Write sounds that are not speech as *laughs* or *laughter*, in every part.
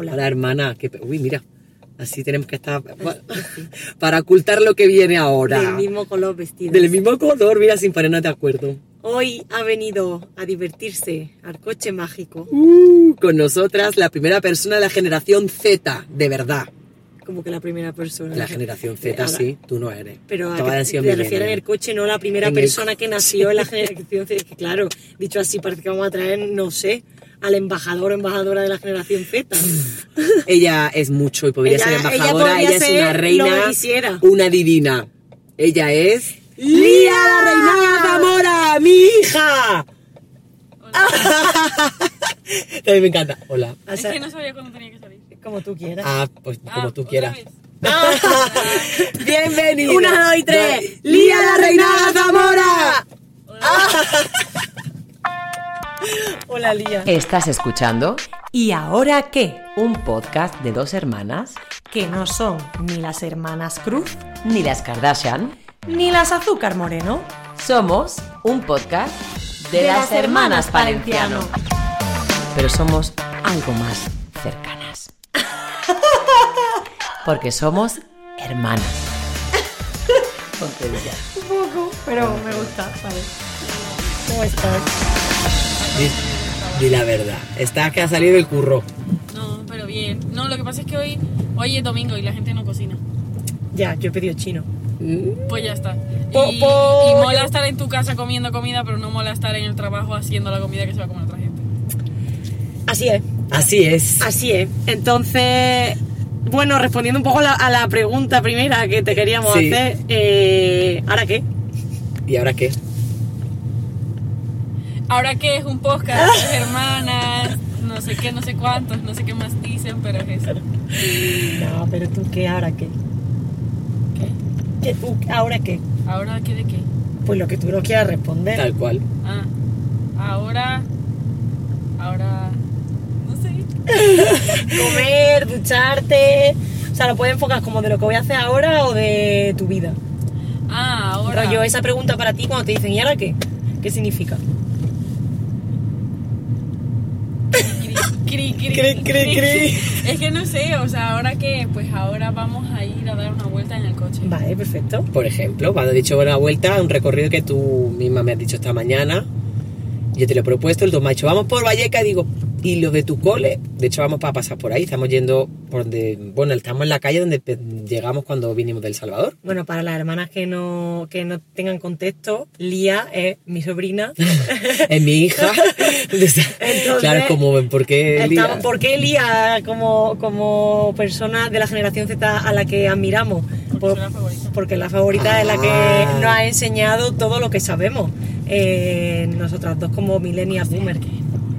Hola. Hola, hermana. Que, uy, mira. Así tenemos que estar pa- *laughs* para ocultar lo que viene ahora. Del mismo color vestido. Del mismo color, mira, sin ponernos de acuerdo. Hoy ha venido a divertirse al coche mágico. Uh, con nosotras, la primera persona de la generación Z, de verdad. Como que la primera persona. La generación Z, Ahora- sí, tú no eres. Pero a que te refieres en el coche, no la primera En el persona que nació en la *laughs* generación Z. Claro, dicho así, parece que vamos a traer, no sé, al embajador o embajadora de la generación Z. *laughs* Ella es mucho y podría Ella- ser embajadora, ella, es una reina, quisiera. una divina. Ella es Lía la Reina Zamora, mi hija. *laughs* A mí me encanta. Hola. Es que no sabía cuándo tenía que salir. como tú quieras. Ah, pues como Ah, tú otra quieras. vez. *laughs* Bienvenido. Una, dos y tres. Lía la Reina Zamora. Hola, Lía. Estás escuchando ¿Y ahora qué? un podcast de dos hermanas, Que no son ni las hermanas Cruz ni las Kardashian. ni las Azúcar Moreno. Somos un podcast de, las, hermanas Palenciano. Pero somos algo más cercanas. *laughs* Porque somos hermanas. *laughs* Un poco, pero me gusta, vale. ¿Cómo estás? Di, di la verdad. Estás que ha salido el curro. No, pero bien. No, lo que pasa es que hoy, hoy es domingo y la gente no cocina. Ya, yo he pedido chino. Pues ya está. Po- Y, po- y mola estar en tu casa comiendo comida, pero no mola estar en el trabajo haciendo la comida que se va a comer otra gente. Así es. Así es. Así es. Entonces, bueno, respondiendo un poco a la, a la pregunta primera que te queríamos Sí. hacer, eh, ¿ahora qué? ¿Y ahora qué? Ahora que es un podcast, *laughs* hermanas, no sé qué, no sé cuántos, no sé qué más dicen, pero es eso. No, pero tú qué, ¿ahora qué? ¿Qué? ¿Qué tú, ahora qué? ¿Ahora qué de qué? Pues lo que tú no quieras responder. Tal cual. Ah, ahora. Ahora. No sé. *laughs* Comer, ducharte. O sea, lo puedes enfocar como de lo que voy a hacer ahora o de tu vida. Ah, ahora. Rollo, esa pregunta para ti cuando te dicen, ¿y ahora qué? ¿Qué significa? Cri, cri, Cri, cri, cri. Es que no sé, o sea, ahora que, pues ahora vamos a ir a dar una vuelta en el coche. Vale, perfecto. Por ejemplo, cuando he dicho una vuelta, un recorrido que tú misma me has dicho esta mañana, yo te lo he propuesto, el dos me ha dicho, vamos por Valleca, y digo, ¿y lo de tu cole? De hecho, vamos para pasar por ahí, estamos yendo por donde, bueno, estamos en la calle donde pe- llegamos cuando vinimos del Salvador. Bueno, para las hermanas que no, que no tengan contexto, Lía es mi sobrina. *laughs* es mi hija. claro, como, ¿por qué Lía? Estamos- ¿Por qué Lía como, como persona de la generación Z a la que admiramos? Por- soy la favorita. porque la favorita es la que Ah. nos ha enseñado todo lo que sabemos. Eh, nosotras dos como millennials boomers.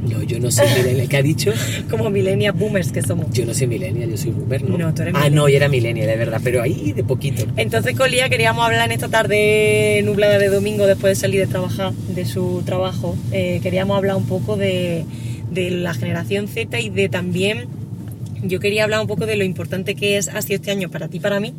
No, yo no soy millennial. ¿Qué ha dicho? Como millennials boomers que somos. Yo no soy millennial, yo soy boomer, ¿no? No, tú eres Ah, no, yo era millennial, es verdad, pero ahí de poquito. Entonces con Lía queríamos hablar en esta tarde nublada de domingo después de salir de trabajar, de su trabajo. Eh, queríamos hablar un poco de, de la generación Z y de también, yo quería hablar un poco de lo importante que es, sido este año para ti y para mí,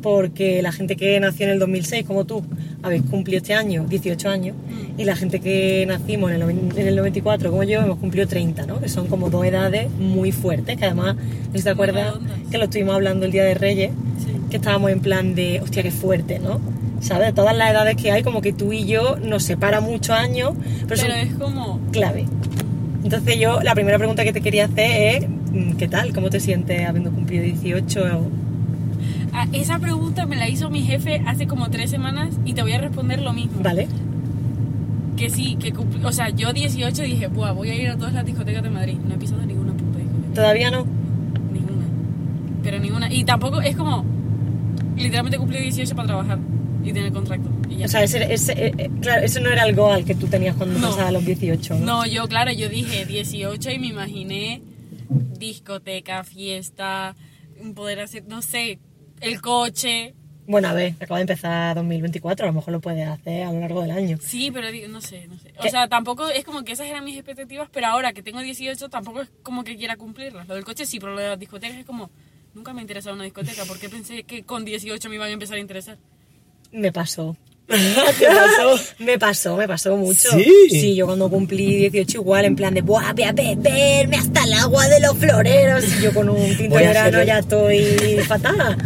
porque la gente que nació en el 2006 como tú, habéis cumplido este año 18 años, y la gente que nacimos en el, en el 94 como yo hemos cumplido 30, ¿no? Que son como dos edades muy fuertes, que además, no si te acuerdas, que lo estuvimos hablando el Día de Reyes, Sí. que estábamos en plan de, hostia, qué fuerte, ¿no? ¿Sabes? De todas las edades que hay, como que tú y yo nos separa muchos años, pero, Pero es como. clave. Entonces yo, la primera pregunta que te quería hacer es, mm, ¿qué tal? ¿Cómo te sientes habiendo cumplido 18? Ah, esa pregunta me la hizo mi jefe hace como tres semanas y te voy a responder lo mismo. ¿Vale? Que sí, que cumpli- O sea, yo 18 dije, Buah, voy a ir a todas las discotecas de Madrid. No he pisado ninguna puta discoteca. ¿Todavía no? Ninguna. Pero ninguna. Y tampoco es como. Literalmente cumplí 18 para trabajar y tener contrato. Y ya. O sea, ese, ese, eh, eh, claro, eso no era el goal que tú tenías cuando No. pasabas los 18, ¿no? No, yo, claro, yo dije 18 y me imaginé discoteca, fiesta, poder hacer, no sé, el coche. Bueno, a ver, acaba de empezar 2024, a lo mejor lo puedes hacer a lo largo del año. Sí, pero no sé, no sé. O ¿Qué? sea, tampoco es como que esas eran mis expectativas, pero ahora que tengo 18 tampoco es como que quiera cumplirlas. Lo del coche sí, pero lo de las discotecas es como, nunca me ha interesado una discoteca, porque pensé que con 18 me iban a empezar a interesar. Me pasó. *laughs* ¿Qué pasó? Me pasó, me pasó mucho. ¿Sí? Sí, yo cuando cumplí 18 igual, en plan de, ¡buah, voy a beberme hasta el agua de los floreros! Y yo con un tinto Voy de verano ya estoy fatal.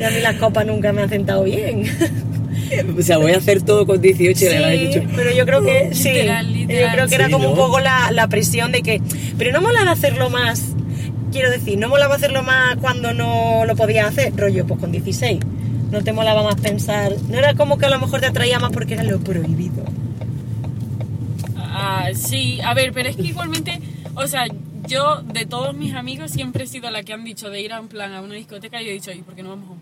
Y a mí las copas nunca me han sentado bien. *laughs* O sea, voy a hacer todo con 18 y le Sí, dicho. pero yo creo que sí. Literal, literal. Yo creo que era Sí, como un poco la, la presión de que. Pero no molaba hacerlo más. Quiero decir, no molaba hacerlo más cuando no lo podías hacer, rollo, pues con 16. No te molaba más pensar. No era como que a lo mejor te atraía más porque era lo prohibido. Ah, sí, a ver, pero es que igualmente, o sea, yo de todos mis amigos siempre he sido la que han dicho de ir a un plan a una discoteca y yo he dicho, ¿y por qué no vamos a un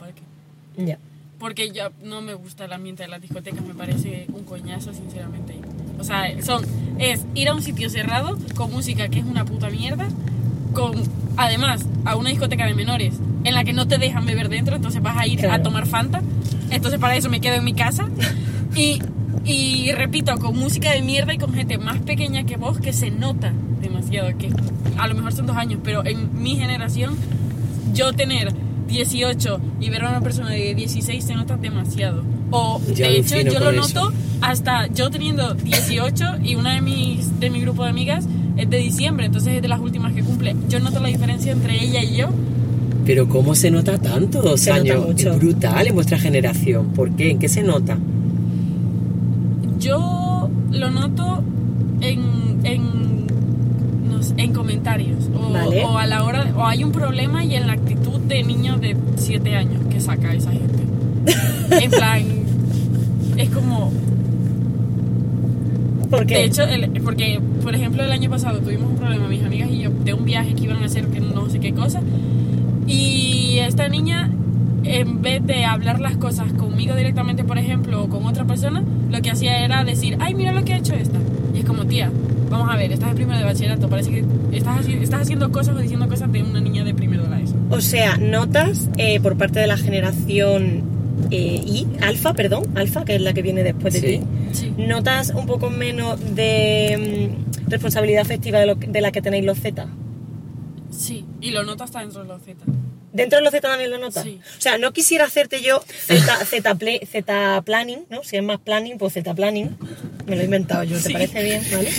Ya. Porque ya no me gusta el ambiente de las discotecas, me parece un coñazo, sinceramente. O sea, son, es ir a un sitio cerrado con música que es una puta mierda, con, además, a una discoteca de menores en la que no te dejan beber dentro, entonces vas a ir a Claro. tomar Fanta. Entonces para eso me quedo en mi casa. Y, y repito, con música de mierda y con gente más pequeña que vos que se nota demasiado, que a lo mejor son dos años, pero en mi generación, yo tener 18 y ver a una persona de 16 se nota demasiado. O Yo de hecho, yo lo eso. noto hasta yo teniendo 18 y una de mis de mi grupo de amigas es de diciembre, entonces es de las últimas que cumple. Yo noto la diferencia entre ella y yo. Pero ¿cómo se nota tanto dos Se nota años? mucho. Es brutal en vuestra generación. ¿Por qué? ¿En qué se nota? Yo lo noto en, en, sé, en comentarios o, Vale. o a la hora o hay un problema y en la actitud de niño de 7 años que saca esa gente. *laughs* en plan es como ¿Por qué? De hecho, el- porque, por ejemplo, el año pasado tuvimos un problema, mis amigas y yo, de un viaje que iban a hacer que no sé qué cosa. Y esta niña, en vez de hablar las cosas conmigo directamente, por ejemplo, o con otra persona, lo que hacía era decir, ay, mira lo que ha hecho esta. Y es como, tía, vamos a ver, estás en primero de bachillerato, parece que estás, haci- estás haciendo cosas o diciendo cosas de una niña de primero de la ESO. O sea, notas eh, por parte de la generación eh, I, alfa, perdón, alfa, que es la que viene después de Sí. ti. Sí. ¿Notas un poco menos de mm, responsabilidad afectiva de, lo que- de la que tenéis los Z? Sí, y lo noto hasta dentro de los Z. ¿Dentro de los Z también lo notas? Sí. O sea, no quisiera hacerte yo Z, *laughs* Z, ple- Z planning, ¿no? Si es más planning, pues Z planning. Me lo he inventado yo, ¿te Sí. parece bien? ¿Vale?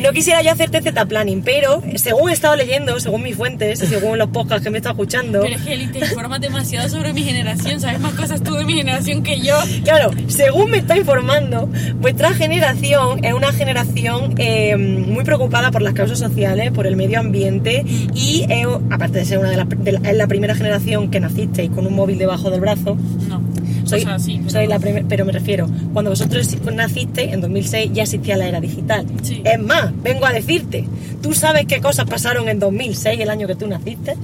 No quisiera yo hacerte Z planning, pero según he estado leyendo, según mis fuentes, y según los podcasts que me he estado escuchando, Pero es que Eli, te informas demasiado sobre mi generación, sabes más cosas tú de mi generación que yo. Claro, según me está informando, vuestra generación es una generación eh, muy preocupada por las causas sociales, por el medio ambiente y es, aparte de ser una de las de la, es la primera generación que nacisteis con un móvil debajo del brazo. No. Soy, o sea, sí, pero- soy la primer- pero me refiero, cuando vosotros nacisteis, en 2006 ya existía la era digital. Sí. Es más, vengo a decirte, ¿tú sabes qué cosas pasaron en 2006, el año que tú naciste?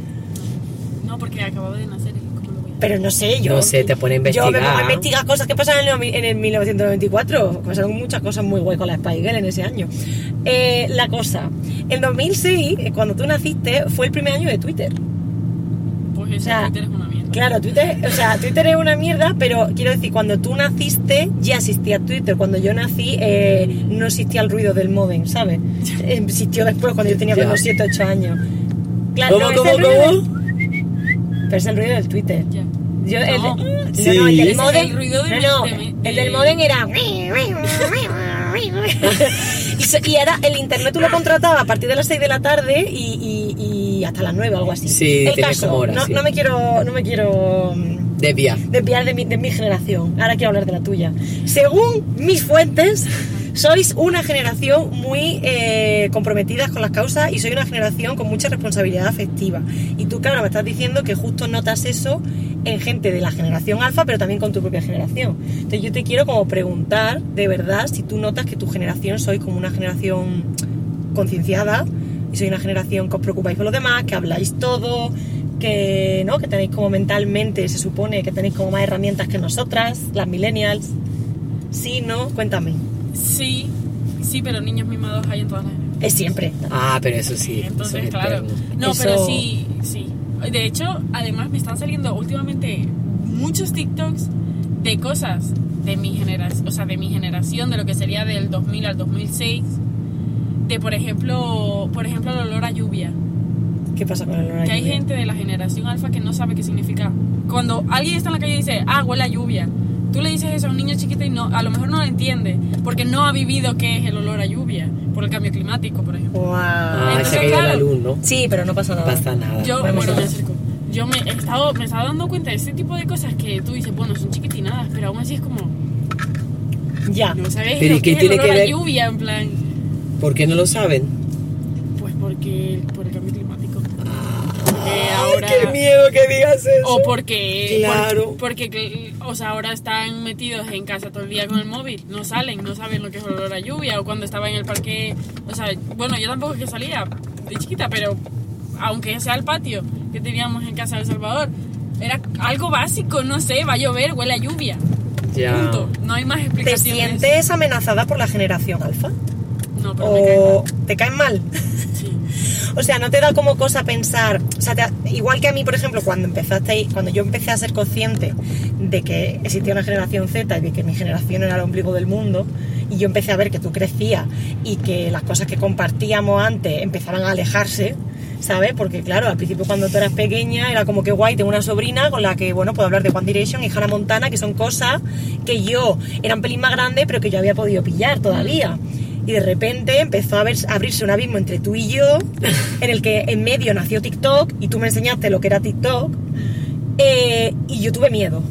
No, porque acababa de nacer. ¿Cómo lo voy a Pero no sé, yo. No sé, te pone a Yo me pongo a investigar. investigar cosas que pasaron en el, en el 1994. Pasaron muchas cosas muy guay con la Spy Girl en ese año. Eh, la cosa, en 2006, eh, cuando tú naciste, fue el primer año de Twitter. Pues ese O sea, Twitter es una mierda. Claro, Twitter, o sea, Twitter es una mierda, pero quiero decir, cuando tú naciste ya existía Twitter. Cuando yo nací eh, no existía el ruido del modem, ¿sabes? Eh, Existió después, cuando yo tenía como 7, 8 años. Claro, ¿Cómo, no, cómo, el ruido cómo? del- Pero es el ruido del Twitter. Yo, el, No. no, Sí. no, el del modem. el ruido de no, no, de mi- el de- del modem era. *laughs* y, era el internet tú lo contratabas a partir de las 6 de la tarde y, y- y hasta las 9 algo así. Sí, el caso, como horas, no, sí. no me quiero. No me quiero. mm, Desvía. desviar de mi, de mi generación. Ahora quiero hablar de la tuya. Según mis fuentes, sois una generación muy eh, comprometida con las causas y soy una generación con mucha responsabilidad afectiva. Y tú, claro, me estás diciendo que justo notas eso en gente de la generación alfa, pero también con tu propia generación. Entonces yo te quiero como preguntar, de verdad, si tú notas que tu generación sois como una generación concienciada y soy una generación que os preocupáis por los demás, que habláis todo, que no, que tenéis como mentalmente, se supone que tenéis como más herramientas que nosotras, las millennials. Sí, no, cuéntame. Sí, sí, pero niños mimados hay en todas las generaciones. Es siempre. Ah, pero eso sí. Entonces, eso es claro. eterno. No, Eso- pero sí, sí. De hecho, además me están saliendo últimamente muchos TikToks de cosas de mi generación, o sea, de mi generación, de lo que sería del 2000 al 2006. De, por ejemplo, por ejemplo, el olor a lluvia. ¿Qué pasa con el olor a Que hay lluvia? gente de la generación alfa que no sabe qué significa. Cuando alguien está en la calle y dice, ah, huele a lluvia. tú le dices eso a un niño chiquito y no, a lo mejor no lo entiende, porque no ha vivido qué es el olor a lluvia, por el cambio climático, por ejemplo. Wow. Ah, Entonces, se ha caído la claro, luz, ¿no? Sí, pero no pasa No nada. pasa nada. Yo, Bueno, bueno, me acerco. Yo me he estado, me estaba dando cuenta de este tipo de cosas que tú dices, bueno, son chiquitinadas, pero aún así es como, Ya. no sabes Pero ¿y lo qué que es tiene el olor que a ver? lluvia, en plan, ¿Por qué no lo saben? pues porque por el cambio climático. Porque ahora ¡Qué miedo que digas eso! o porque Claro. por- porque cl- o sea, ahora están metidos en casa todo el día con el móvil, no salen, no saben lo que es el olor a lluvia o cuando estaba en el parque, o sea, bueno, yo tampoco es que salía de chiquita, pero aunque sea el patio que teníamos en casa de El Salvador, era algo básico, no sé, va a llover, huele a lluvia. Ya. Punto. No hay más ¿Te explicaciones. sientes amenazada por la generación alfa? No, pero me ¿O mal. te caen mal? *laughs* Sí. O sea, ¿no te da como cosa pensar? O sea, te- igual que a mí, por ejemplo, cuando empezaste, cuando yo empecé a ser consciente de que existía una generación Z y de que mi generación era el ombligo del mundo, y yo empecé a ver que tú crecías y que las cosas que compartíamos antes empezaban a alejarse, ¿sabes? Porque claro, al principio cuando tú eras pequeña era como que guay, tengo una sobrina con la que, bueno, puedo hablar de One Direction y Hannah Montana, que son cosas que yo era un pelín más grande, pero que yo había podido pillar todavía. Y de repente empezó a, ver- a abrirse un abismo entre tú y yo, en el que en medio nació TikTok y tú me enseñaste lo que era TikTok. eh, y yo tuve miedo.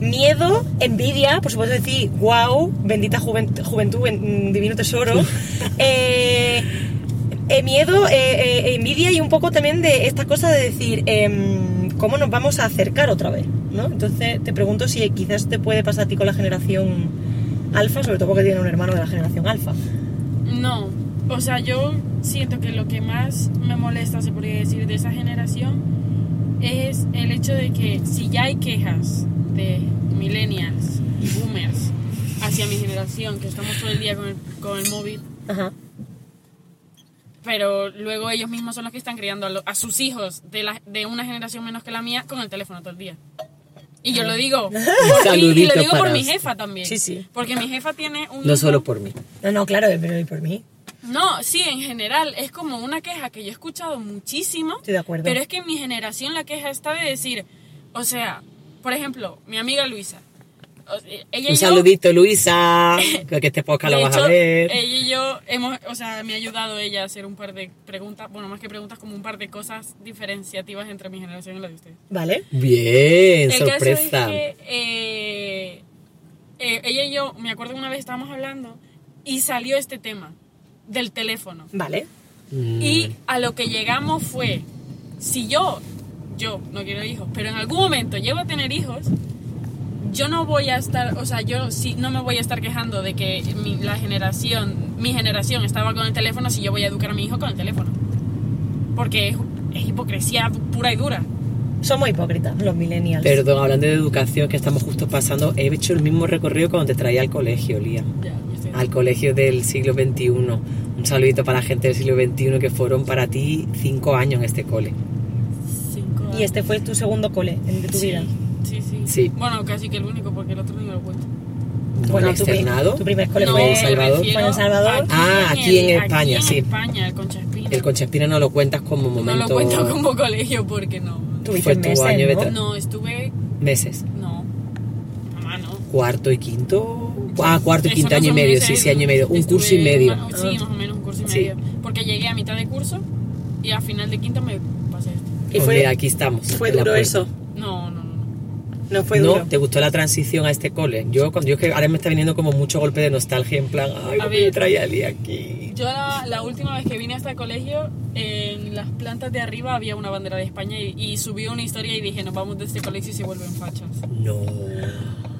Miedo, envidia, por supuesto decir, wow, bendita juven- juventud, ben- divino tesoro. *laughs* Eh, eh, miedo, eh, eh, envidia y un poco también de esta cosa de decir, em, ¿cómo nos vamos a acercar otra vez? ¿no? Entonces te pregunto si quizás te puede pasar a ti con la generación alfa, sobre todo porque tiene un hermano de la generación alfa. No, o sea, yo siento que lo que más me molesta, se podría decir, de esa generación es el hecho de que si ya hay quejas de millennials y boomers hacia mi generación, que estamos todo el día con el, con el móvil, Ajá. pero luego ellos mismos son los que están criando a, lo- a sus hijos de, la, de una generación menos que la mía con el teléfono todo el día. Y yo lo digo, *laughs* por- y, lo digo por mi usted. jefa también. Sí, sí. Porque mi jefa tiene un... No hijo- solo por mí. No, no, claro, pero y por mí. No, sí, en general es como una queja que yo he escuchado muchísimo. Estoy de acuerdo. Pero es que en mi generación la queja está de decir, o sea, por ejemplo, mi amiga Luisa. O- Ella y Un yo, saludito, Luisa. Creo *laughs* que este podcast lo vas a ver. Ella y yo hemos, o sea, me ha ayudado ella a hacer un par de preguntas, bueno, más que preguntas, como un par de cosas diferenciativas entre mi generación y la de ustedes. ¿Vale? Bien, El caso sorpresa. es que eh, eh, ella y yo, me acuerdo que una vez estábamos hablando y salió este tema del teléfono. Vale. Mm. Y a lo que llegamos fue, si yo, yo no quiero hijos, pero en algún momento llego a tener hijos, yo no voy a estar, o sea, yo sí no me voy a estar quejando de que mi, la generación, mi generación estaba con el teléfono si yo voy a educar a mi hijo con el teléfono. Porque es, es hipocresía pura y dura. Somos hipócritas, los millennials. Perdón, hablando de educación que estamos justo pasando, he hecho el mismo recorrido cuando te traía al colegio, Lía. Ya, Al colegio del siglo XXI. Un saludito para la gente del siglo XXI que fueron para ti cinco años en este cole. cinco Y este fue tu segundo cole en- de tu Sí, vida. Sí, sí. Sí. Bueno, casi que el único, porque el otro no me lo cuento. ¿No Bueno, el tu, externado? tu primer cole No, fue en Salvador. Fue en Salvador. Ah, aquí en el- España, aquí sí. en España, el Concha Espina. El Concha Espina no lo cuentas como momento... No lo cuento como colegio porque no. Tuviste Fue tu meses, año de ¿no? No, estuve. Meses. No. Mamá, no. Cuarto y quinto... Ah, cuarto y Eso quinto no año y medio, meses, sí, sí, año y medio. Un estuve curso y medio. ma- sí, más o menos un curso y Sí. medio. Porque llegué a mitad de curso y a final de quinto me pasé esto. ¿Y fue- aquí estamos. ¿Fue en duro eso? No. ¿Te gustó la transición a este cole? Yo, cuando yo es que ahora me está viniendo como mucho golpe de nostalgia en plan, ay, A ¿por qué ver. me traía aquí? Yo la, la última vez que vine a este colegio, en las plantas de arriba había una bandera de España y, y subí una historia y dije, nos vamos de este colegio y se vuelven fachas. No.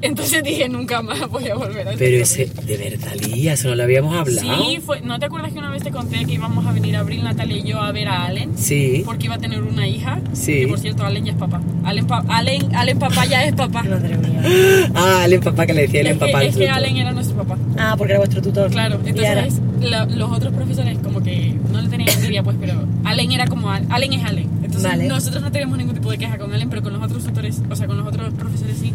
Entonces dije, nunca más voy a volver a este Pero ese, de verdad, Lía, eso no lo habíamos hablado. Sí, fue, ¿no te acuerdas que una vez te conté que íbamos a venir Abril, Natalia y yo a ver a Allen? Sí. Porque iba a tener una hija. Sí. Que por cierto, Allen ya es papá. Allen, pa- Allen, Allen papá ya es papá. *laughs* Madre mía. Ah, el papá que le decía Es que, papá es que. Allen era nuestro papá. Ah, porque era vuestro tutor. Claro, entonces la- los otros profesores como que no le tenían envidia, pues, pero Allen era como Al- Allen es Allen. Entonces Vale. nosotros no teníamos ningún tipo de queja con Allen, pero con los otros tutores, o sea, con los otros profesores sí.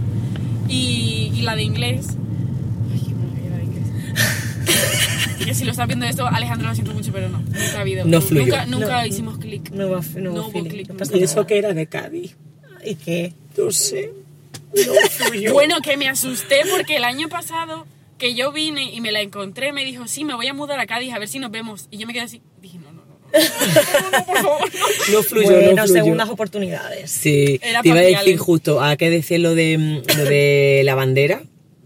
Y, y la de inglés. Ay, qué mala era de inglés. *laughs* que si lo estás viendo esto, Alejandro lo siento mucho, pero no, nunca ha habido. No fluyó. Nunca, nunca No. hicimos clic. No hubo, no No hubo clic. no Y eso que era de Cádiz. ¿Y qué? No sé. Bueno, que me asusté porque el año pasado que yo vine y me la encontré, me dijo, sí, me voy a mudar a Cádiz a ver si nos vemos. Y yo me quedé así, dije, no, no, no, por favor, no. No fluyó, bueno, no fluyó. segundas oportunidades. Sí, Era te iba a decir justo, a qué decir lo de, lo de *laughs* la bandera,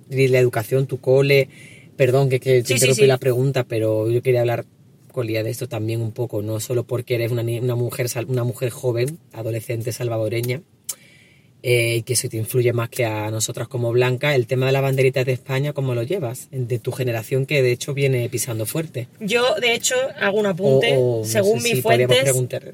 la educación, tu cole. Perdón que, que te Sí, sí, interrumpí sí. la pregunta, pero yo quería hablar con Lía de esto también un poco, no solo porque eres una, una, mujer, una mujer joven, adolescente salvadoreña, eh, y que eso te influye más que a nosotras como Blanca, el tema de la banderita de España, ¿cómo lo llevas? De tu generación que de hecho viene pisando fuerte. Yo, de hecho, hago un apunte. O- o no según sé mis si fuentes.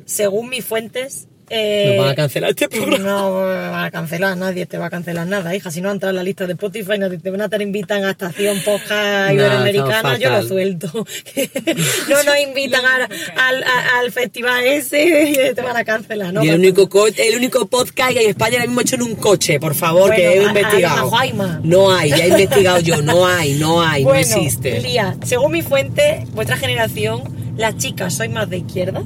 Según mis fuentes. Eh, Nos van a cancelar este programa. No me va a cancelar, nadie te va a cancelar nada, hija. Si no entras en la lista de Spotify, nadie te van a te invitan a estación podcast iberoamericana, yo lo suelto. *laughs* no nos invitan al, al festival ese y *laughs* te van a cancelar, ¿no? y el único, co- el único podcast que hay en España ahora mismo hecho en un coche, por favor, que he a- a- investigado. a. No hay, ya he investigado yo, no hay, no hay, bueno, no existe. Lía, según mi fuente, vuestra generación, las chicas sois más de izquierda,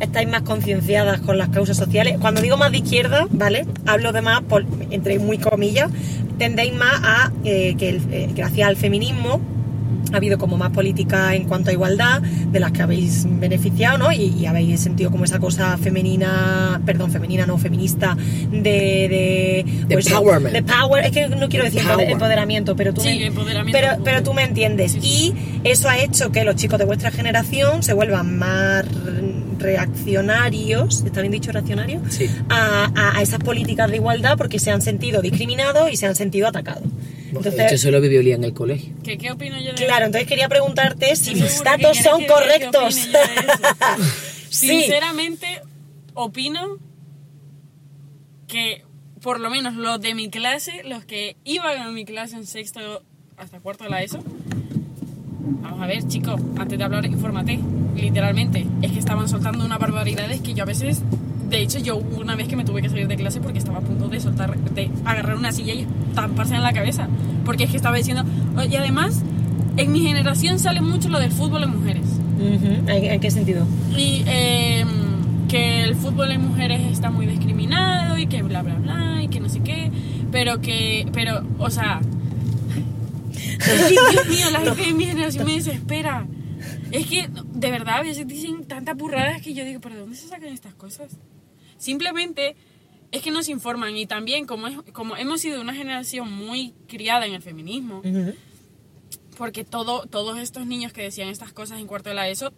estáis más concienciadas con las causas sociales. Cuando digo más de izquierda, ¿vale? Hablo de más, por, entre muy comillas, tendéis más a eh, que el- eh, gracias al feminismo ha habido como más política en cuanto a igualdad de las que habéis beneficiado, ¿no? Y, y habéis sentido como esa cosa femenina, perdón, femenina, no feminista, de... De, De pues, empowerment. de power, es que no quiero decir Power. empoderamiento, pero tú, Sí, me, empoderamiento. pero, pero tú me entiendes. Sí, sí. Y eso ha hecho que los chicos de vuestra generación se vuelvan más reaccionarios, ¿está bien dicho reaccionarios? Sí. A, a- a esas políticas de igualdad porque se han sentido discriminados y se han sentido atacados. de hecho, Entonces, eso lo vivió Lía en el colegio. ¿Qué, ¿Qué opino yo de claro, entonces quería preguntarte si mis datos son que- correctos. yo. *laughs* Sí. Sinceramente, opino que por lo menos los de mi clase, los que iban a mi clase en sexto hasta cuarto de la ESO, vamos a ver, chicos, antes de hablar, infórmate, literalmente. Es que estaban soltando unas barbaridades que yo a veces, de hecho, yo una vez que me tuve que salir de clase porque estaba a punto de soltar, de agarrar una silla y estamparse en la cabeza. Porque es que estaba diciendo, "Oh, y además, en mi generación sale mucho lo del fútbol en mujeres. Ujú, ¿En, en qué sentido? Y eh, que el fútbol en mujeres está muy discriminado y que bla bla bla y que no sé qué. Pero que, pero, o sea. Es que, Dios mío, la gente de mi generación me desespera. Es que, de verdad, a veces dicen tantas burradas que yo digo, ¿pero de dónde se sacan estas cosas? Simplemente es que nos informan y también, como, es, como hemos sido una generación muy criada en el feminismo, porque todo, todos estos niños que decían estas cosas en cuarto de la ESO,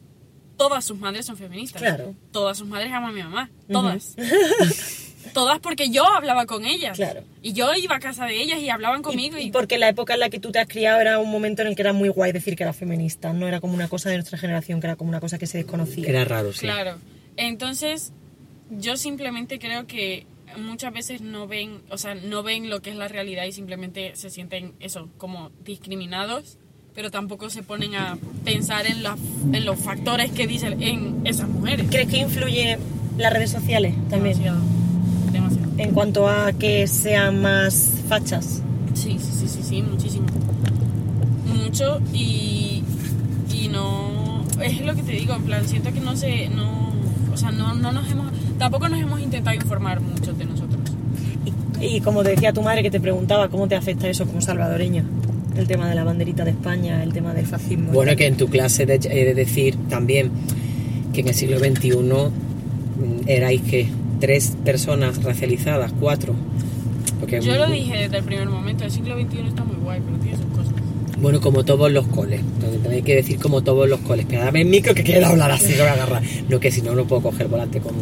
todas sus madres son feministas. Claro. Todas sus madres aman a mi mamá. Todas. *laughs* todas porque yo hablaba con ellas. Claro. Y yo iba a casa de ellas y hablaban conmigo. Y, Y porque la época en la que tú te has criado era un momento en el que era muy guay decir que era feminista, no era como una cosa de nuestra generación, que era como una cosa que se desconocía. Era raro, sí. Claro. Entonces, yo simplemente creo que muchas veces no ven, o sea, no ven lo que es la realidad y simplemente se sienten eso, como discriminados, pero tampoco se ponen a pensar en, la- en los factores que dicen en esas mujeres. ¿Crees que influye las redes sociales también? Demasiado. En cuanto a que sean más fachas. Sí, sí, sí, sí, sí, muchísimo. Mucho y, y no... Es lo que te digo, en plan, siento que no se... No, o sea, no, no nos hemos... Tampoco nos hemos intentado informar mucho de nosotros. Y, y como decía tu madre que te preguntaba, ¿cómo te afecta eso como salvadoreño? El tema de la banderita de España, el tema del fascismo. Bueno, que en tu clase de, he de decir también que en el siglo XXI mm, erais que tres personas racializadas, cuatro. Porque, Yo lo dije desde el primer momento, el siglo XXI está muy guay, pero tiene sus cosas. Bueno, como todos los coles. Entonces tenéis que decir como todos los coles. Pero dame el micro que quiero hablar así, que voy a agarrar. No, que si no, no puedo coger volante con...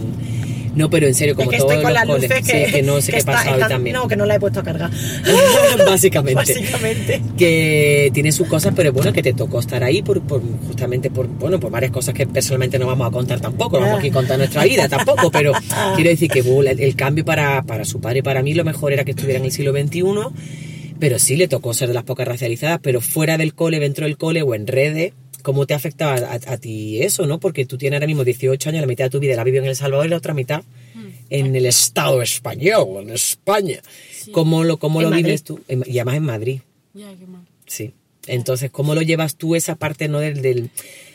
No, pero en serio, Es como que todos estoy con los las coles. luces que, Sí, que no sé que qué está- pasa hoy también. No, que no la he puesto a cargar. *laughs* Básicamente. Básicamente. que tiene sus cosas, pero bueno, que te tocó estar ahí por, por justamente por bueno por varias cosas que personalmente no vamos a contar tampoco, no vamos aquí a contar nuestra vida tampoco, pero *laughs* quiero decir que bueno, el cambio para, para su padre y para mí lo mejor era que estuviera en el siglo XXI, pero sí le tocó ser de las pocas racializadas, pero fuera del cole, dentro del cole o en redes, ¿cómo te afectaba a, a ti eso, no? Porque tú tienes ahora mismo 18 años, la mitad de tu vida la vivido en El Salvador y la otra mitad en el Estado español, en España. ¿Cómo lo, cómo lo Madrid. vives tú? Y además en Madrid. Ya, qué mal. Sí. Entonces, ¿cómo lo llevas tú esa parte no del, del-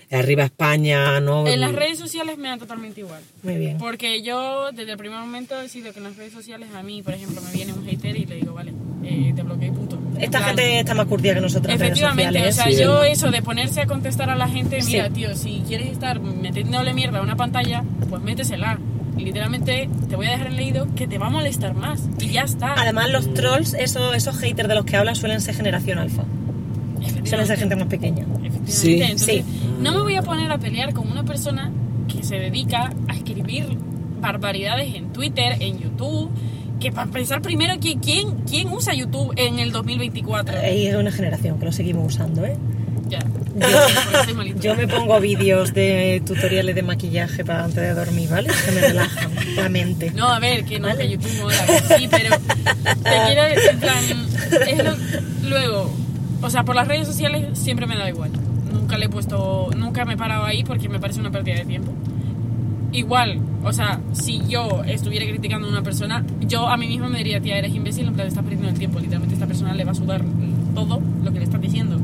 arriba España, ¿no? En las redes sociales me da totalmente igual. Muy bien. Porque yo desde el primer momento he decidido que en las redes sociales a mí, por ejemplo, me viene un hater y le digo, vale, eh, te bloqueo y punto. Esta plan, gente está más curtida que nosotros redes Efectivamente, o sea, Sí, yo eso de ponerse a contestar a la gente, mira, Sí. tío, si quieres estar metiéndole mierda a una pantalla, pues métesela. Y literalmente te voy a dejar en leído que te va a molestar más. Y ya está. Además, los trolls, esos, esos haters de los que hablan, suelen ser generación alfa. Suelen ser gente más pequeña. Efectivamente. Sí. Entonces, Sí. no me voy a poner a pelear con una persona que se dedica a escribir barbaridades en Twitter, en YouTube. Que para pensar primero, que ¿quién, ¿quién usa YouTube en el 2024? Hay una generación que lo seguimos usando, ¿eh? Ya. *laughs* Malita. Yo me pongo vídeos de tutoriales de maquillaje para antes de dormir, ¿vale? Que me relajan la mente. No, a ver, que no, que YouTube mola, que sí, pero te *laughs* quiero decir, en plan, es lo- luego, o sea, por las redes sociales siempre me da igual. Nunca le he puesto, nunca me he parado ahí porque me parece una pérdida de tiempo. Igual, o sea, si yo estuviera criticando a una persona, yo a mí misma me diría, tía, eres imbécil, en plan, estás perdiendo el tiempo. Literalmente esta persona le va a sudar todo lo que le estás diciendo.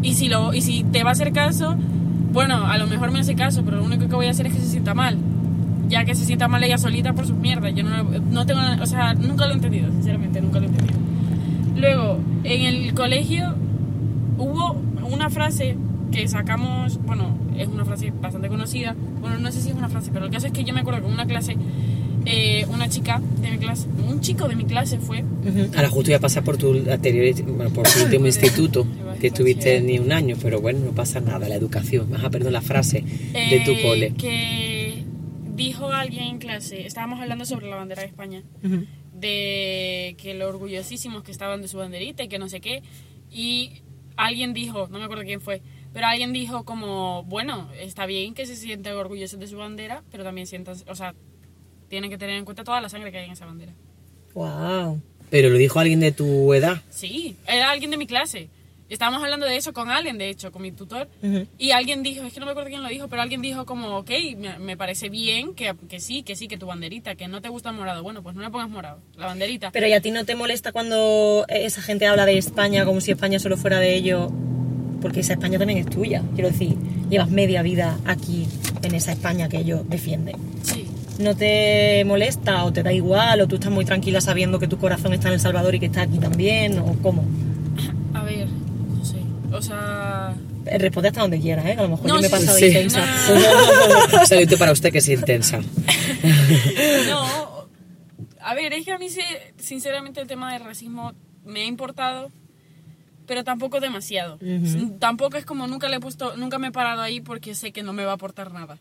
Y si, lo, y si te va a hacer caso, bueno, a lo mejor me hace caso, pero lo único que voy a hacer es que se sienta mal. Ya que se sienta mal ella solita por sus mierdas. Yo no, no tengo, o sea, nunca lo he entendido, sinceramente, nunca lo he entendido. Luego, en el colegio hubo una frase que sacamos, bueno, es una frase bastante conocida. Bueno, no sé si es una frase, pero el caso es que yo me acuerdo que en una clase, eh, una chica de mi clase, un chico de mi clase fue, Ahora justo iba a pasar por tu anterior, bueno, por tu último *laughs* instituto, que estuviste ni un año, pero bueno, no pasa nada, la educación. Ajá, perdón, la frase de tu eh, cole. que dijo alguien en clase, estábamos hablando sobre la bandera de España, de que lo orgullosísimos que estaban de su banderita y que no sé qué, y alguien dijo, no me acuerdo quién fue, pero alguien dijo como, bueno, está bien que se sientan orgullosos de su bandera, pero también sientan, o sea, tienen que tener en cuenta toda la sangre que hay en esa bandera. Wow. Pero lo dijo alguien de tu edad. Sí, era alguien de mi clase. Estábamos hablando de eso con alguien, de hecho, con mi tutor. Y alguien dijo, es que no me acuerdo quién lo dijo, pero alguien dijo como, ok, me, me parece bien que, que sí, que sí, que tu banderita, que no te gusta el morado. Bueno, pues no le pongas morado, la banderita. Pero ¿y a ti no te molesta cuando esa gente habla de España como si España solo fuera de ellos? Porque esa España también es tuya. Quiero decir, llevas media vida aquí en esa España que ellos defienden. Sí. ¿No te molesta o te da igual o tú estás muy tranquila sabiendo que tu corazón está en El Salvador y que está aquí también o cómo? A ver, no sé. O sea... Eh, Responde hasta donde quieras, ¿eh? A lo mejor No, yo me he sí, pasado sí. intensa. *laughs* No. *laughs* Saludito para usted que es intensa. *laughs* No, a ver, es que a mí sinceramente el tema del racismo me ha importado, pero tampoco demasiado. Tampoco es como nunca le he puesto, nunca me he parado ahí porque sé que no me va a aportar nada.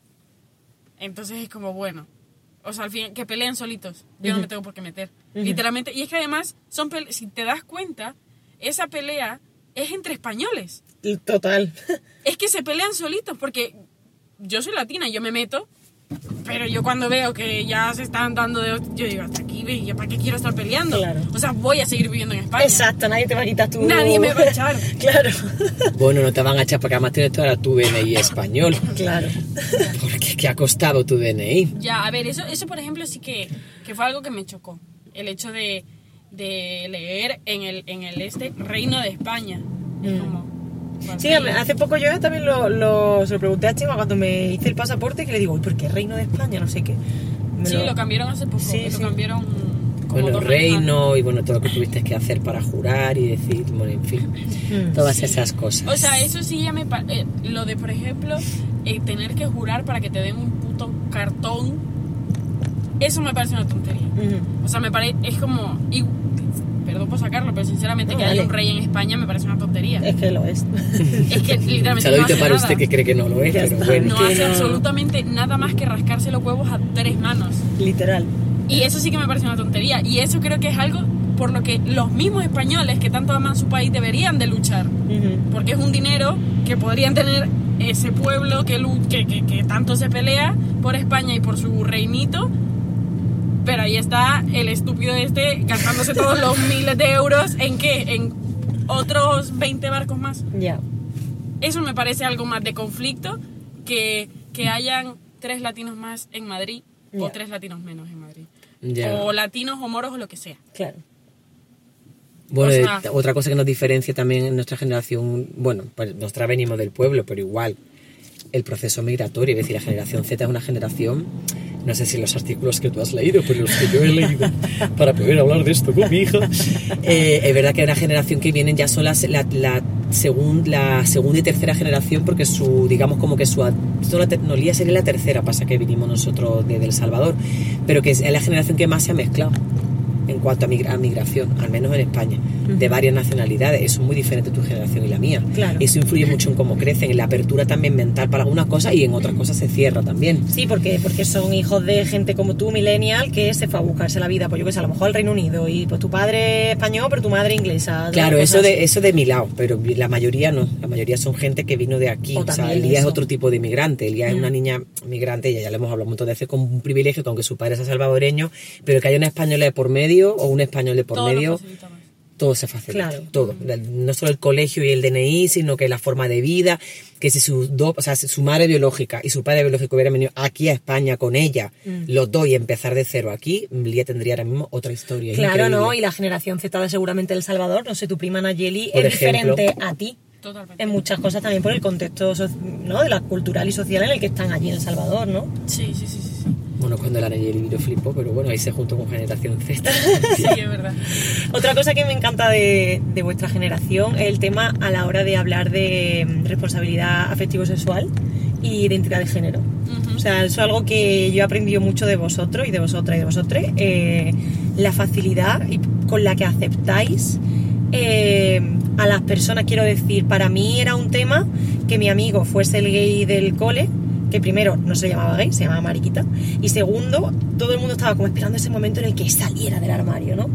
Entonces es como bueno, o sea, al fin que peleen solitos. Yo no me tengo por qué meter, literalmente. Y es que además son pele- si te das cuenta, esa pelea es entre españoles. Total. Es que se pelean solitos porque yo soy latina, yo me meto, pero yo cuando veo que ya se están dando de... Yo digo, hasta aquí, ¿yo para qué quiero estar peleando? Claro. O sea, voy a seguir viviendo en España. Exacto, nadie te va a quitar tu... Nadie me va a echar. *laughs* claro, Bueno, no te van a echar porque además tienes toda tu DNI español. claro. Porque ¿qué ha costado tu DNI? Ya, a ver, eso, eso por ejemplo sí que, que fue algo que me chocó. El hecho de, de leer en el, en el este Reino de España. Es como... Sí, hace poco yo también lo, lo- se lo pregunté a Chema cuando me hice el pasaporte que le digo, "Uy, ¿por qué Reino de España? No sé qué. Me Sí, lo cambiaron hace poco. Sí, lo sí. cambiaron como Bueno, reino y bueno, todo lo que tuviste que hacer para jurar y decir, bueno, en fin, Mm. todas esas cosas. O sea, eso sí ya me... eh, lo de, por ejemplo, eh, tener que jurar para que te den un puto cartón, eso me parece una tontería. O sea, me parece... Es como... y- perdón por sacarlo, pero sinceramente No, que haya un rey en España me parece una tontería. Es que lo es. *laughs* Es que literalmente no Saludito hace para nada. usted que cree que no lo es, pero bueno. No hace no- absolutamente nada más que rascarse los huevos a tres manos. Literal. Y eso sí que me parece una tontería. Y eso creo que es algo por lo que los mismos españoles que tanto aman su país deberían de luchar. Ujú. Porque es un dinero que podrían tener ese pueblo que, que, que- que tanto se pelea por España y por su reinito. Pero ahí está el estúpido este gastándose todos los *laughs* miles de euros en qué? En otros 20 barcos más. Ya. Eso me parece algo más de conflicto que, que hayan tres latinos más en Madrid o tres latinos menos en Madrid. Ya. O latinos o moros o lo que sea. Claro. Bueno, o sea- eh, otra cosa que nos diferencia también en nuestra generación, bueno, pues nosotras venimos del pueblo, pero igual, el proceso migratorio. Es decir, la generación Z es una generación, no sé si los artículos que tú has leído, pero los que yo he leído *laughs* para poder hablar de esto con mi hija, eh, es verdad que una generación que vienen ya son la, la, segun- la segunda y tercera generación porque su, digamos como que su, la tecnología sería la tercera, pasa que vinimos nosotros desde El Salvador, pero que es la generación que más se ha mezclado en cuanto a, migra- a migración, al menos en España, de varias nacionalidades. Eso es muy diferente tu generación y la mía. Claro. Eso influye mucho en cómo crecen, en la apertura también mental para algunas cosas y en otras cosas se cierra también. Sí, porque, porque son hijos de gente como tú, millennial, que se fue a buscarse la vida, pues yo que sé, a lo mejor al Reino Unido, y pues tu padre es español, pero tu madre inglesa. Claro, eso de, así. eso de mi lado, pero la mayoría no. La mayoría son gente que vino de aquí. O O, sea, Elía es otro tipo de inmigrante. Elía es Mm. una niña migrante, y ya le hemos hablado un montón de veces, con un privilegio, que aunque su padre sea salvadoreño, pero que haya una española de por medio o un español de por Todo medio, todo se facilita. Claro. Todo. No solo el colegio y el DNI, sino que la forma de vida, que si sus dos, o sea, si su madre biológica y su padre biológico hubieran venido aquí a España con ella, Mm. los dos, y empezar de cero aquí, Lía tendría ahora mismo otra historia. Claro, increíble. ¿no? Y la generación Z de seguramente El Salvador, no sé, tu prima Nayeli Por es ejemplo. diferente a ti. Totalmente. En muchas cosas también por el contexto ¿no? de la cultural y social en el que están allí en El Salvador, ¿no? Sí, sí, sí, sí. Sí. Bueno, cuando la Nayeli vino flipó, pero bueno, ahí se juntó con Generación Z. *laughs* Sí, es verdad. Otra cosa que me encanta de, de vuestra generación es el tema a la hora de hablar de mm, responsabilidad afectivo-sexual y identidad de género. O sea, eso es algo que yo he aprendido mucho de vosotros y de vosotras y de vosotros. eh, la facilidad con la que aceptáis eh, a las personas. Quiero decir, para mí era un tema que mi amigo fuese el gay del cole, que primero no se llamaba gay, se llamaba mariquita, y segundo, todo el mundo estaba como esperando ese momento en el que saliera del armario, ¿no?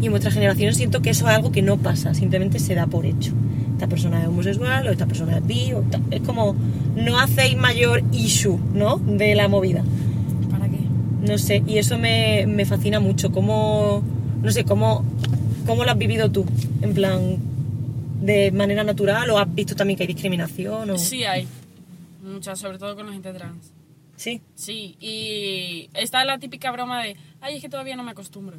Y en vuestra generación siento que eso es algo que no pasa, simplemente se da por hecho. Esta persona es homosexual o esta persona es bi, o es como no hacéis mayor issue, ¿no? De la movida. ¿Para qué? No sé, y eso me, me fascina mucho. ¿Cómo, no sé, cómo, cómo lo has vivido tú? En plan, de manera natural o has visto también que hay discriminación? O... Sí hay. Muchas, sobre todo con la gente trans. Sí. Sí, y está la típica broma de, ay, es que todavía no me acostumbro.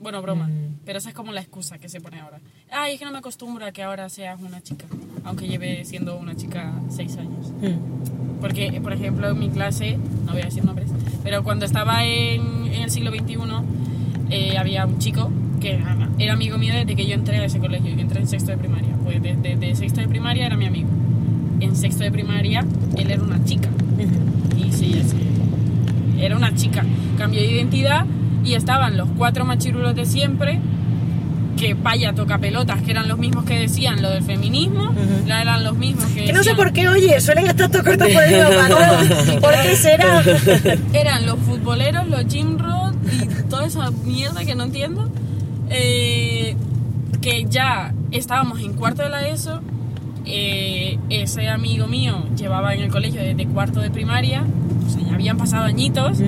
Bueno, broma, Mm. pero esa es como la excusa que se pone ahora. Ay, es que no me acostumbro a que ahora seas una chica, aunque lleve siendo una chica seis años. Mm. Porque, por ejemplo, en mi clase, no voy a decir nombres, pero cuando estaba en, en el siglo XXI, eh, había un chico que era amigo mío desde que yo entré a ese colegio, yo entré en sexto de primaria. Pues desde de, sexto de primaria era mi amigo. En sexto de primaria, él era una chica. Y sí, era una chica. Cambió de identidad y estaban los cuatro machirulos de siempre, que vaya toca pelotas, que eran los mismos que decían lo del feminismo, la eran los mismos que Que no sé por qué, oye, suelen estar todos cortos por el zapato. *laughs* ¿Por qué será? *laughs* eran los futboleros, los gym rod y toda esa mierda que no entiendo. eh, que ya estábamos en cuarto de la ESO. Eh, ese amigo mío llevaba en el colegio desde cuarto de primaria. O sea, ya habían pasado añitos.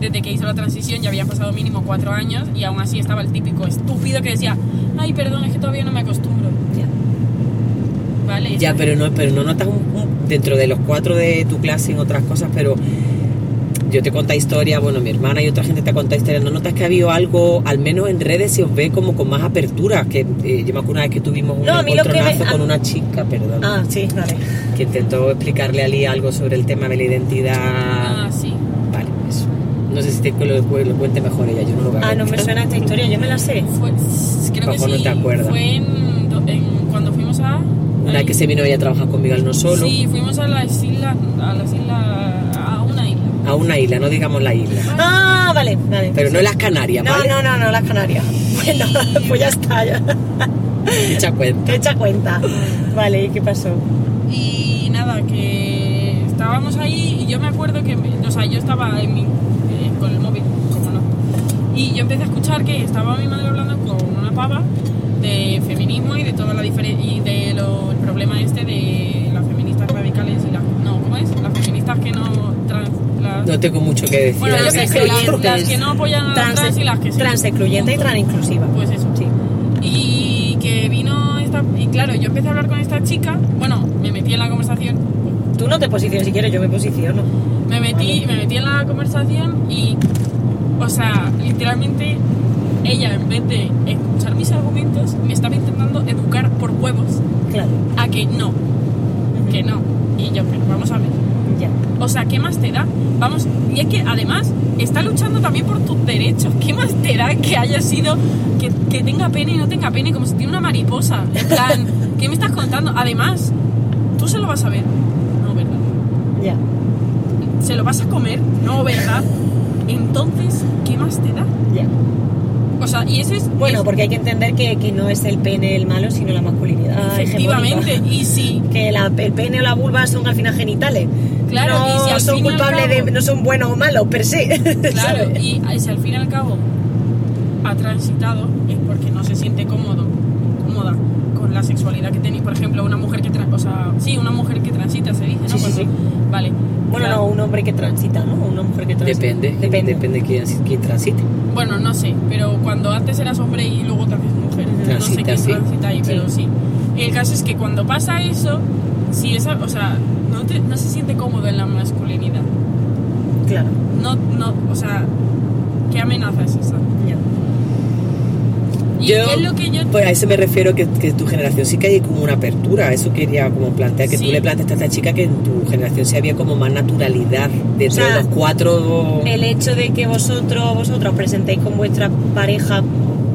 Desde que hizo la transición ya habían pasado mínimo cuatro años. Y aún así estaba el típico estúpido que decía: Ay, perdón, es que todavía no me acostumbro. ¿Vale? Ya, pero no, pero no notas un, un- dentro de los cuatro de tu clase en otras cosas, pero yo te conté historia, bueno, mi hermana y otra gente te ha contado historias, ¿no notas que ha habido algo, al menos en redes se os ve como con más apertura? Que eh, yo me acuerdo una vez que tuvimos un No, me- encontronazo con a- una chica, perdón, Ah, sí, vale. que intentó explicarle a Lee algo sobre el tema de la identidad. Ah, sí. Vale, eso. No sé si te, lo, lo cuente mejor ella, yo no lo voy a Ah, no me suena esta historia, yo me la sé. Fue, creo que no te acuerdas. Fue en, do- en- cuando fuimos a. Una vez que se vino ella a trabajar conmigo al no solo, Sí, fuimos a las islas, a las islas, a una isla. no digamos la isla. Ah, vale, vale. Pero no las Canarias, No, ¿vale? no, no, no, las Canarias. *laughs* Bueno, pues ya está, ya. Echa cuenta. Echa cuenta. Vale, ¿y qué pasó? Y nada, que estábamos ahí y yo me acuerdo que, me- o sea, yo estaba en mi, eh, con el móvil, como no. Y yo empecé a escuchar que estaba mi madre hablando con una pava de feminismo y de toda la diferencia y de lo, el problema este de las feministas radicales y las no, ¿cómo es? Las feministas que no No tengo mucho que decir. Bueno, yo sé, las, excluyentes. las que no apoyan a Trans, trans y las que sí. trans excluyente y trans inclusiva. Pues eso. Sí. Y que vino esta. Y claro, yo empecé a hablar con esta chica. Bueno, me metí en la conversación. Tú no te posiciones si quieres, yo me posiciono. Me metí, me metí en la conversación y. O sea, literalmente. Ella, en vez de escuchar mis argumentos, me estaba intentando educar por huevos Claro. a que no. Que no. Y yo, pero vamos a ver. Ya. O sea, ¿qué más te da? Vamos, y es que además está luchando también por tus derechos. ¿Qué más te da que haya sido, que, que tenga pene y no tenga pene, como si tiene una mariposa? En plan, *laughs* ¿qué me estás contando? Además, tú se lo vas a ver. No, ¿verdad? Ya. ¿Se lo vas a comer? No, ¿verdad? *laughs* Entonces, ¿qué más te da? Ya. O sea, y ese es... Bueno, es- porque hay que entender que, que no es el pene el malo, sino la masculinidad. Efectivamente, hegemónica. y si *laughs* Que la- el pene o la vulva son al final genitales. Claro, no y si al son culpables cabo- de. no son buenos o malos per se. *laughs* Claro, y si al fin y al cabo ha transitado es porque no se siente cómodo, cómoda con la sexualidad que tiene. Por ejemplo, una mujer que, tra- o sea, sí, una mujer que transita se dice, ¿no? Sí, sí, sí. Vale. Bueno, claro. no, un hombre que transita, ¿no? Una mujer que transita. Depende, Depende. depende, de quién, quién transite. Bueno, no sé, pero cuando antes eras hombre y luego te haces mujer, no sé Transita, quién sí. transita ahí, pero Sí. sí. El caso es que cuando pasa eso, si esa, o sea, no, te- no se siente cómodo en la masculinidad. Claro. No, no, o sea, ¿qué amenaza es esa? Y Yo- es lo que yo Pues a eso me refiero que, que tu generación sí que hay como una apertura. Eso quería como plantear, que Sí. tú le planteaste a esta chica que en tu generación sí había como más naturalidad dentro O sea, de los cuatro. El hecho de que vosotros, vosotros presentéis con vuestra pareja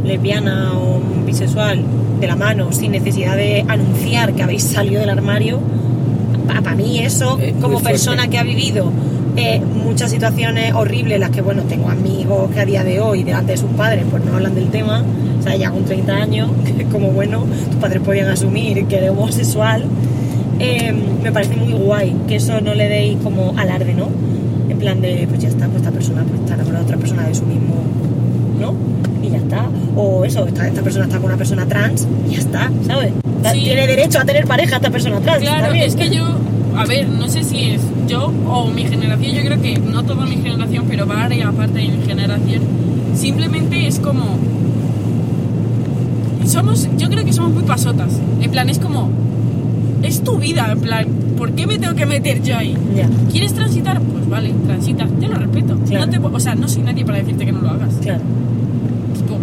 lesbiana o bisexual de la mano sin necesidad de anunciar que habéis salido del armario, para mí eso, Es como persona que ha vivido eh, muchas situaciones horribles, las que, bueno, tengo amigos que a día de hoy, delante de sus padres, pues no hablan del tema, sea, ya con 30 años, *laughs* que como, bueno, tus padres podían asumir que eres homosexual, eh, me parece muy guay que eso no le deis como alarde, ¿no? En plan de, pues ya está, pues esta persona pues está enamorada de otra persona de su mismo, ¿no? Y ya está. O eso, esta, esta persona está con una persona trans y ya está, ¿sabes? Sí. Tiene derecho a tener pareja esta persona trans. Claro, es que yo, a ver, no sé si es yo o mi generación, yo creo que no toda mi generación, pero varias parte de mi generación, simplemente es como... Somos, yo creo que somos muy pasotas. En plan, es como... Es tu vida, en plan, ¿por qué me tengo que meter yo ahí? Ya, ¿Quieres transitar? Pues vale, transita. Yo lo respeto. Claro. No te, o sea, no soy nadie para decirte que no lo hagas. claro. Tipo,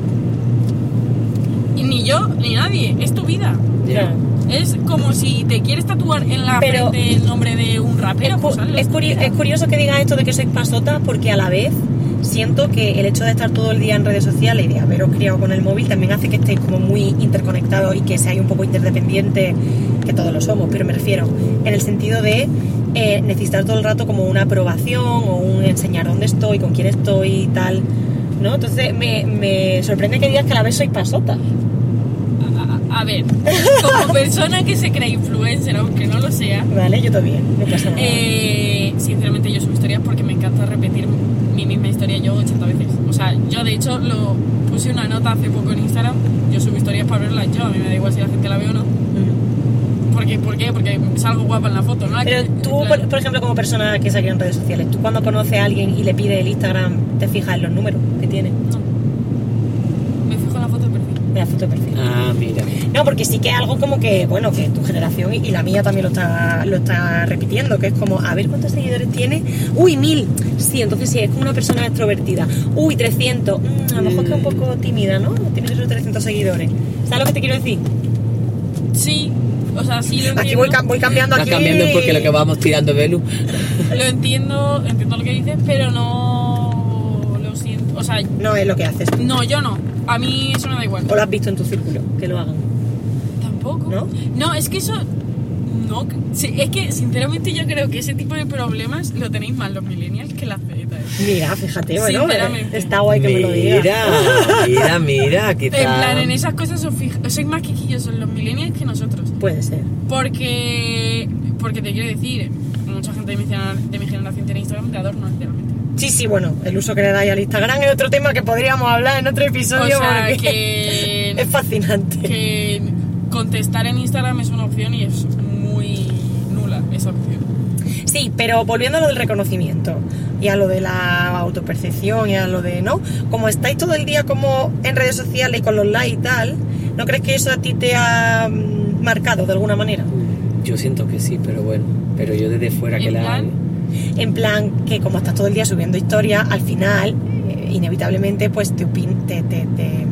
y ni yo, ni nadie. Es tu vida. claro. Es como si te quieres tatuar en la Pero- frente el nombre de un rapero. Es, pues es es curioso que digas esto de que sois pasota porque a la vez siento que el hecho de estar todo el día en redes sociales y de haberos criado con el móvil también hace que estéis como muy interconectados y que seáis un poco interdependientes, que todos lo somos, pero me refiero en el sentido de eh, necesitar todo el rato como una aprobación o un enseñar dónde estoy, con quién estoy y tal. ¿No? Entonces me, me sorprende que digas que a la vez sois pasota. A, a ver, como persona que se cree influencer, aunque no lo sea, Vale, yo también, no pasa nada. eh, sinceramente yo subo historias porque me encanta repetir mi misma historia yo 80 veces. O sea, yo de hecho lo puse una nota hace poco en Instagram, yo subo historias para verlas yo, a mí me da igual si la gente la ve o no. Porque, ¿Por qué? Porque salgo guapa en la foto, ¿no? Pero Que- tú, por, ejemplo, como persona que se cría en redes sociales, tú cuando conoces a alguien y le pides el Instagram, te fijas en los números que tiene, no. Me fijo en la foto de perfil. en la foto de perfil. Ah, mira. No, porque sí que es algo como que, bueno, que tu generación y, la mía también lo está, lo está repitiendo, que es como, a ver cuántos seguidores tiene. Uy, mil. Sí, entonces sí, es como una persona extrovertida. Uy, 300. Mm, a lo mejor que es un poco tímida, ¿no? Tiene esos 300 seguidores. ¿Sabes lo que te quiero decir? Sí, o sea, sí lo. Aquí voy, cam- voy cambiando aquí. cambiando porque lo que vamos tirando Belu. Lo entiendo, entiendo lo que dices, pero no lo siento. O sea, No es lo que haces. no, yo no. A mí eso me da igual. O lo has visto en tu círculo, que lo hagan. Tampoco. ¿No? No, es que eso. No, es que sinceramente yo creo que ese tipo de problemas lo tenéis más los millennials que las Z. ¿eh? Mira, fíjate, bueno, Sinceramente. está guay que me lo digas. Mira, mira, mira, quizá. En plan, en esas cosas os sois más quisquillosos los millennials que nosotros. Puede ser. Porque. Porque te quiero decir, mucha gente de mi, de mi generación tiene Instagram de adorno, literalmente. Sí, sí, bueno, el uso que le dais al Instagram es otro tema que podríamos hablar en otro episodio O sea, porque que. *laughs* es fascinante. que contestar en Instagram es una opción y es muy nula esa opción. Sí, pero volviendo a lo del reconocimiento y a lo de la autopercepción y a lo de, ¿no? Como estáis todo el día como en redes sociales y con los likes y tal, ¿no crees que eso a ti te ha mm, marcado de alguna manera? Yo siento que sí, pero bueno. Pero yo desde fuera que la. plan, En plan que como estás todo el día subiendo historias, al final, eh, inevitablemente, pues te, opin- te, te, te,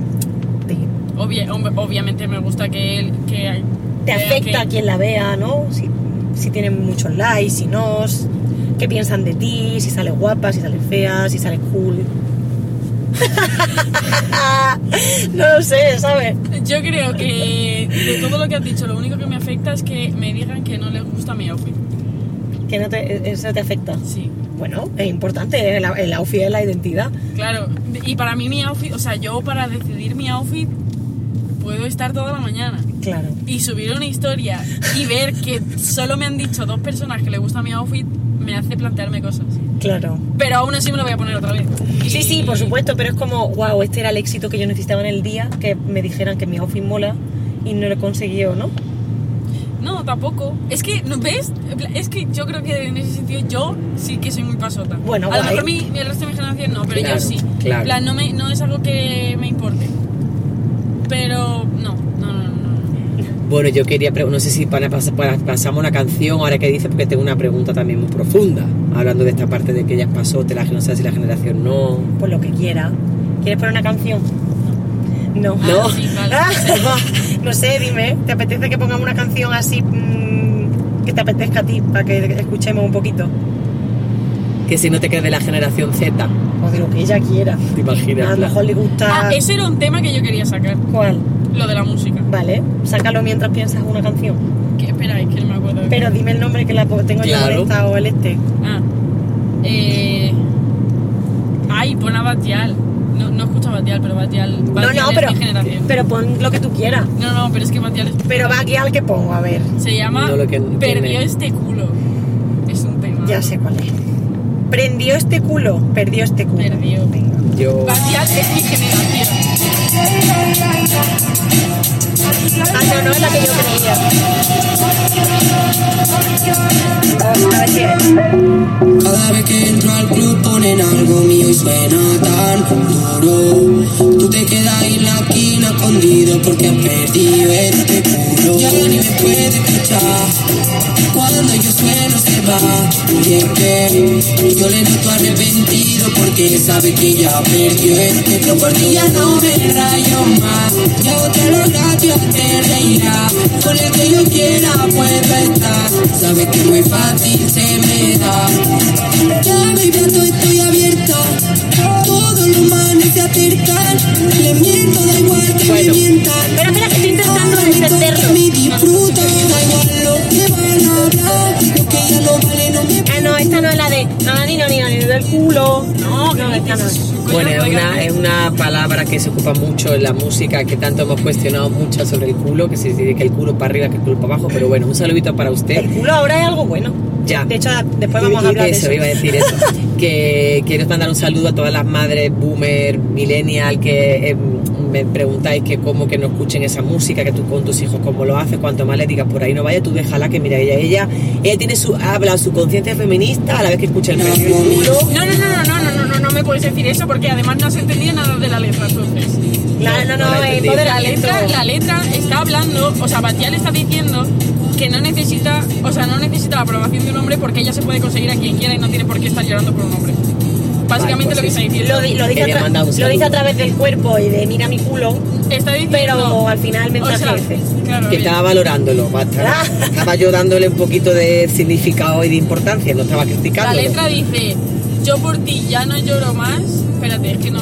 te- obvia- ob- obviamente me gusta que él que te afecta que- a quien la vea, ¿no? Si, si tienen muchos likes, si no, qué piensan de ti, si sales guapa, si sales fea, si sales cool. *laughs* no lo sé, ¿sabes? Yo creo que de todo lo que has dicho, lo único que me afecta es que me digan que no les gusta mi outfit. Que no te, eso te afecta. Sí. Bueno, es importante, el, el outfit es la identidad. Claro, y para mí mi outfit, o sea, yo para decidir mi outfit puedo estar toda la mañana Claro. y subir una historia y ver que solo me han dicho dos personas que le gusta mi outfit me hace plantearme cosas. Claro. Pero aún así me lo voy a poner otra vez. Sí, sí, por supuesto, pero es como, wow, este era el éxito que yo necesitaba en el día, que me dijeran que mi outfit mola y no lo he conseguido, ¿no? No, tampoco. Es que, ¿no ves? Es que yo creo que en ese sentido yo sí que soy muy pasota. Bueno, a lo mejor mi, mi- el resto de mi generación no, pero Claro, yo sí. claro. En plan, no, me, no es algo que me importe. Pero no, no, no, no. no. Bueno, yo quería, pre- no sé si para, para- pasamos una canción ahora que dices, porque tengo una pregunta también muy profunda, hablando de esta parte de que ya pasó, de la, no sé si la generación no. Pues lo que quiera. ¿Quieres poner una canción? No. Ah, sí, vale. no sé, dime, ¿te apetece que pongamos una canción así mm, que te apetezca a ti para que escuchemos un poquito? Que si no te quedes de la generación Z, O de lo que ella quiera. te imaginas. A lo mejor le gusta. Ah, ese era un tema que yo quería sacar, ¿Cuál? lo de la música. Vale, sácalo mientras piensas una canción. Que, espera, es que no me acuerdo. de- Pero dime el nombre que la tengo yo Claro. esta o el este. Ah. Eh... Ay, pon a Batial. No, no escucho a Batial, pero Batial, No, Batial no, es pero, mi generación. pero pon lo que tú quieras. No, no, pero es que Batial es... Pero va aquí al que pongo, a ver. Se llama No lo que Perdió tiene. este culo. Es un tema. Ya sé cuál es. Prendió este culo, perdió este culo. Perdió. Venga. Yo. Batial es mi generación. Ah, no, no es la que yo creía. Vamos a ver qué es. Cada vez que entro al club ponen algo mío y suena tan Tú te quedas en la esquina escondido porque has perdido este culo. Ya ni me puede escuchar cuando yo sueno se va. Y es que yo le noto arrepentido porque sabe que ya perdió este. Yo por ti ya no me rayo más. Ya otra los gracias te reirá. Con el que yo quiera puedo estar. Sabe que muy fácil se me da. Ya a todo estoy abierta. Bueno. Espera, espera, que estoy intentando entenderlo. toca a mí disfrutar. Da igual lo que van a hablar. Lo que ya no vale no me Ah, no, esta no es la de. No, ni no, ni no, ni del culo. No, no, esta no es. Bueno, es una, es una palabra que se ocupa mucho en la música, que tanto hemos cuestionado mucho sobre el culo, que se dice que el culo para arriba, que el culo para abajo, pero bueno, un saludito para usted. El culo ahora es algo bueno. Ya. De hecho, después vamos a hablar eso, de eso. iba a decir eso. *laughs* que quiero mandar un saludo a todas las madres boomer, millennial, que eh, me preguntáis que cómo que no escuchen esa música, que tú con tus hijos cómo lo haces, cuanto más le digas por ahí no vaya, tú déjala que mira, ella, ella, ella tiene su, habla su conciencia feminista a la vez que escucha el. No, no, no, no, no, no, no, no, no me puedes decir eso porque además no has entendido nada de la letra, entonces. No, No, no, no la eh, La letra, la letra está hablando, o sea, Batial está diciendo que no necesita, o sea, no necesita la aprobación de un hombre porque ella se puede conseguir a quien quiera y no tiene por qué estar llorando por un hombre. Básicamente pues lo que sí. está diciendo. Lo, di- lo dice lo dice a través del cuerpo y de mira mi culo, Está diciendo. pero al final el mensaje o sea, claro, que bien. estaba valorándolo, estaba, Ah. estaba yo dándole un poquito de significado y de importancia, no estaba La criticando. letra dice, yo por ti ya no lloro más. Espérate, es que no.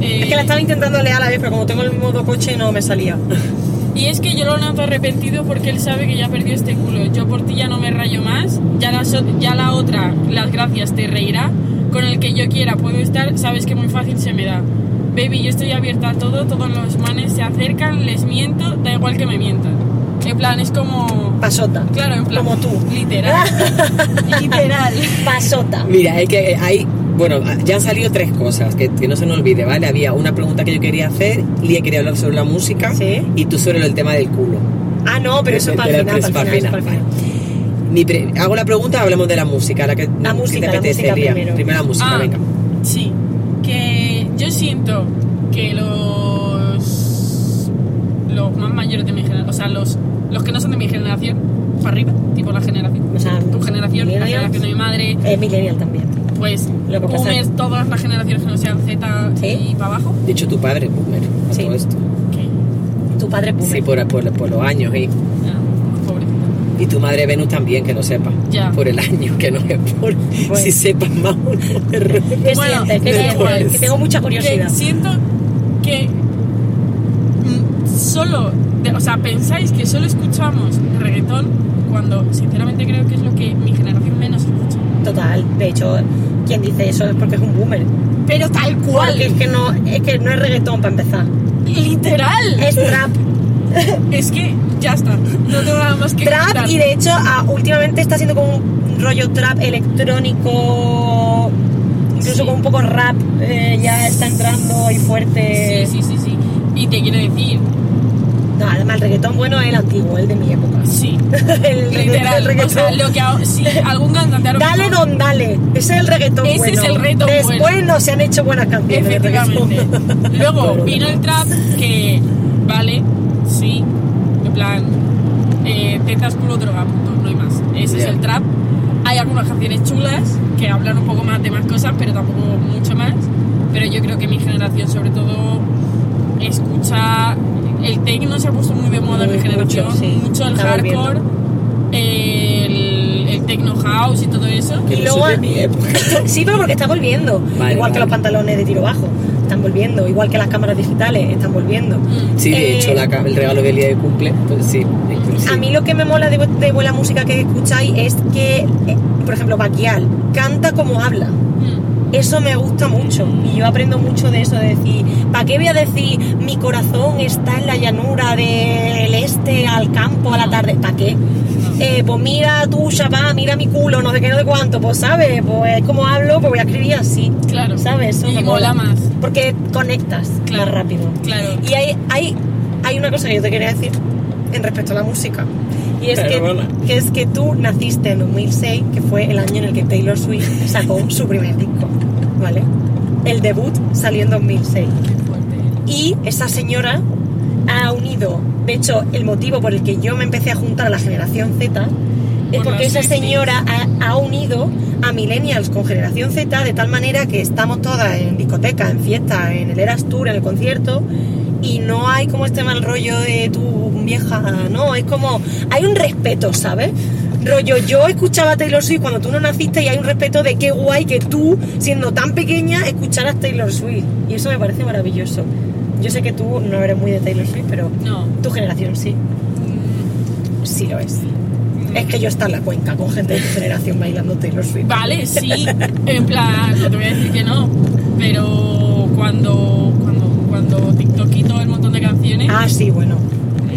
Eh, Es que la estaba intentando leer a la vez, pero como tengo el modo coche no me salía. Y es que yo lo noto arrepentido porque él sabe que ya perdió este culo. Yo por ti ya no me rayo más. Ya la, so- ya la otra, las gracias, te reirá. Con el que yo quiera puedo estar, sabes que muy fácil se me da. Baby, yo estoy abierta a todo, todos los manes se acercan, les miento, da igual que me mientan. En plan, es como... Pasota. Claro, en plan... Como tú. Literal. *laughs* literal. Pasota. Mira, es que hay, bueno, ya han salido tres cosas, que, que no se nos olvide, ¿vale? Había una pregunta que yo quería hacer, Lía quería hablar sobre la música Sí. y tú sobre el tema del culo. Ah, no, pero eso es para el final, para final, eso para el final. Mi pre- hago la pregunta, hablemos de la música, la que La ¿qué música, te la apetece, música Lía? primero. la música, Ah, venga. Sí, que yo siento que los los más mayores de mi generación, o sea, los, los que no son de mi generación, para arriba, tipo la generación, O sea, tu generación, la generación de mi madre, Eh, millennial también. Pues Lo que pasa boomers, es- todas las generaciones que no sean Z Sí. y para abajo, De hecho, tu padre, boomer, a Sí. todo esto. que Tu padre boomer. Sí, por, por, por los años, ¿eh? ah, pobrecito. Y tu madre Venus también, que lo sepa. Ya. Por el año, que no es por si sepas más o no de *laughs* rock. ¿Qué Bueno, sientes? ¿Qué da sientes? igual. Que tengo mucha curiosidad. Que siento que mm, solo, de- o sea, pensáis que solo escuchamos reggaetón cuando sinceramente creo que es lo que mi generación menos escucha. Total. De hecho, quien dice eso es porque es un boomer. Pero tal cual, Porque es que no es, que no es reggaetón para empezar. literal. Es trap. *laughs* Es que ya está, no tengo nada más que trap contar. y de hecho ah, últimamente está siendo como un rollo trap electrónico, incluso Sí. con un poco rap, eh, ya está entrando ahí fuerte. Sí, sí, sí, sí. Y te quiero decir, No, además el reggaetón bueno es el antiguo, el de mi época. sí, *laughs* el, literal. reggaetón. O sea, lo que ahora- si algún cantante Dale don dale, ese es el reggaetón Ese bueno. es el reggaetón Después bueno. no se han hecho buenas canciones Efectivamente. *laughs* Luego vino no. el trap que, vale, sí, en plan, eh, tetas, culo, droga, punto, no hay más. Ese es el trap. Hay algunas canciones chulas que hablan un poco más de más cosas, pero tampoco mucho más. Pero yo creo que mi generación, sobre todo, escucha. El techno se ha puesto muy de moda en mi mucho, generación, sí. mucho el hardcore, el, el techno house y todo eso. Y luego- soy de mi época. *laughs* Sí, pero porque está volviendo. Vale, igual que los pantalones de tiro bajo, están volviendo. Igual que las cámaras digitales, están volviendo. Mm. Sí, de Eh, hecho, la el regalo del día de cumple, pues sí. sí. A mí lo que me mola de, de buena música que escucháis es que, eh, por ejemplo, Baquial canta como habla. Eso me gusta mucho y yo aprendo mucho de eso, de decir, ¿para qué voy a decir mi corazón está en la llanura del este al campo a la tarde? ¿Para qué? Eh, pues mira tú, chapá, mira mi culo, no sé qué, no sé cuánto, pues sabes, pues como hablo, pues voy a escribir así, Claro. ¿sabes? Eso Y me mola más. Porque conectas Claro, más rápido. claro. Y hay, hay, hay una cosa que yo te quería decir en respecto a la música. Y es que, que es que tú naciste en 2006, que fue el año en el que Taylor Swift sacó su primer disco, ¿vale? El debut salió en 2006. Y esa señora ha unido, de hecho, el motivo por el que yo me empecé a juntar a la generación Z es Por porque esa señora ha, ha unido a millennials con generación Z de tal manera que estamos todas en discoteca, en fiesta, en el Eras Tour, en el concierto y no hay como este mal rollo de tu vieja, no, es como hay un respeto, ¿sabes? Rollo, yo escuchaba Taylor Swift cuando tú no naciste y hay un respeto de qué guay que tú, siendo tan pequeña, escucharas Taylor Swift. Y eso me parece maravilloso. Yo sé que tú no eres muy de Taylor Swift, pero No. tu generación sí. Sí lo es. Es que yo está en la cuenca con gente de tu generación bailando Taylor Swift. Vale, sí, en plan, no te voy a decir que no, pero cuando, cuando, TikTok quitó el montón de canciones, Ah, sí, bueno.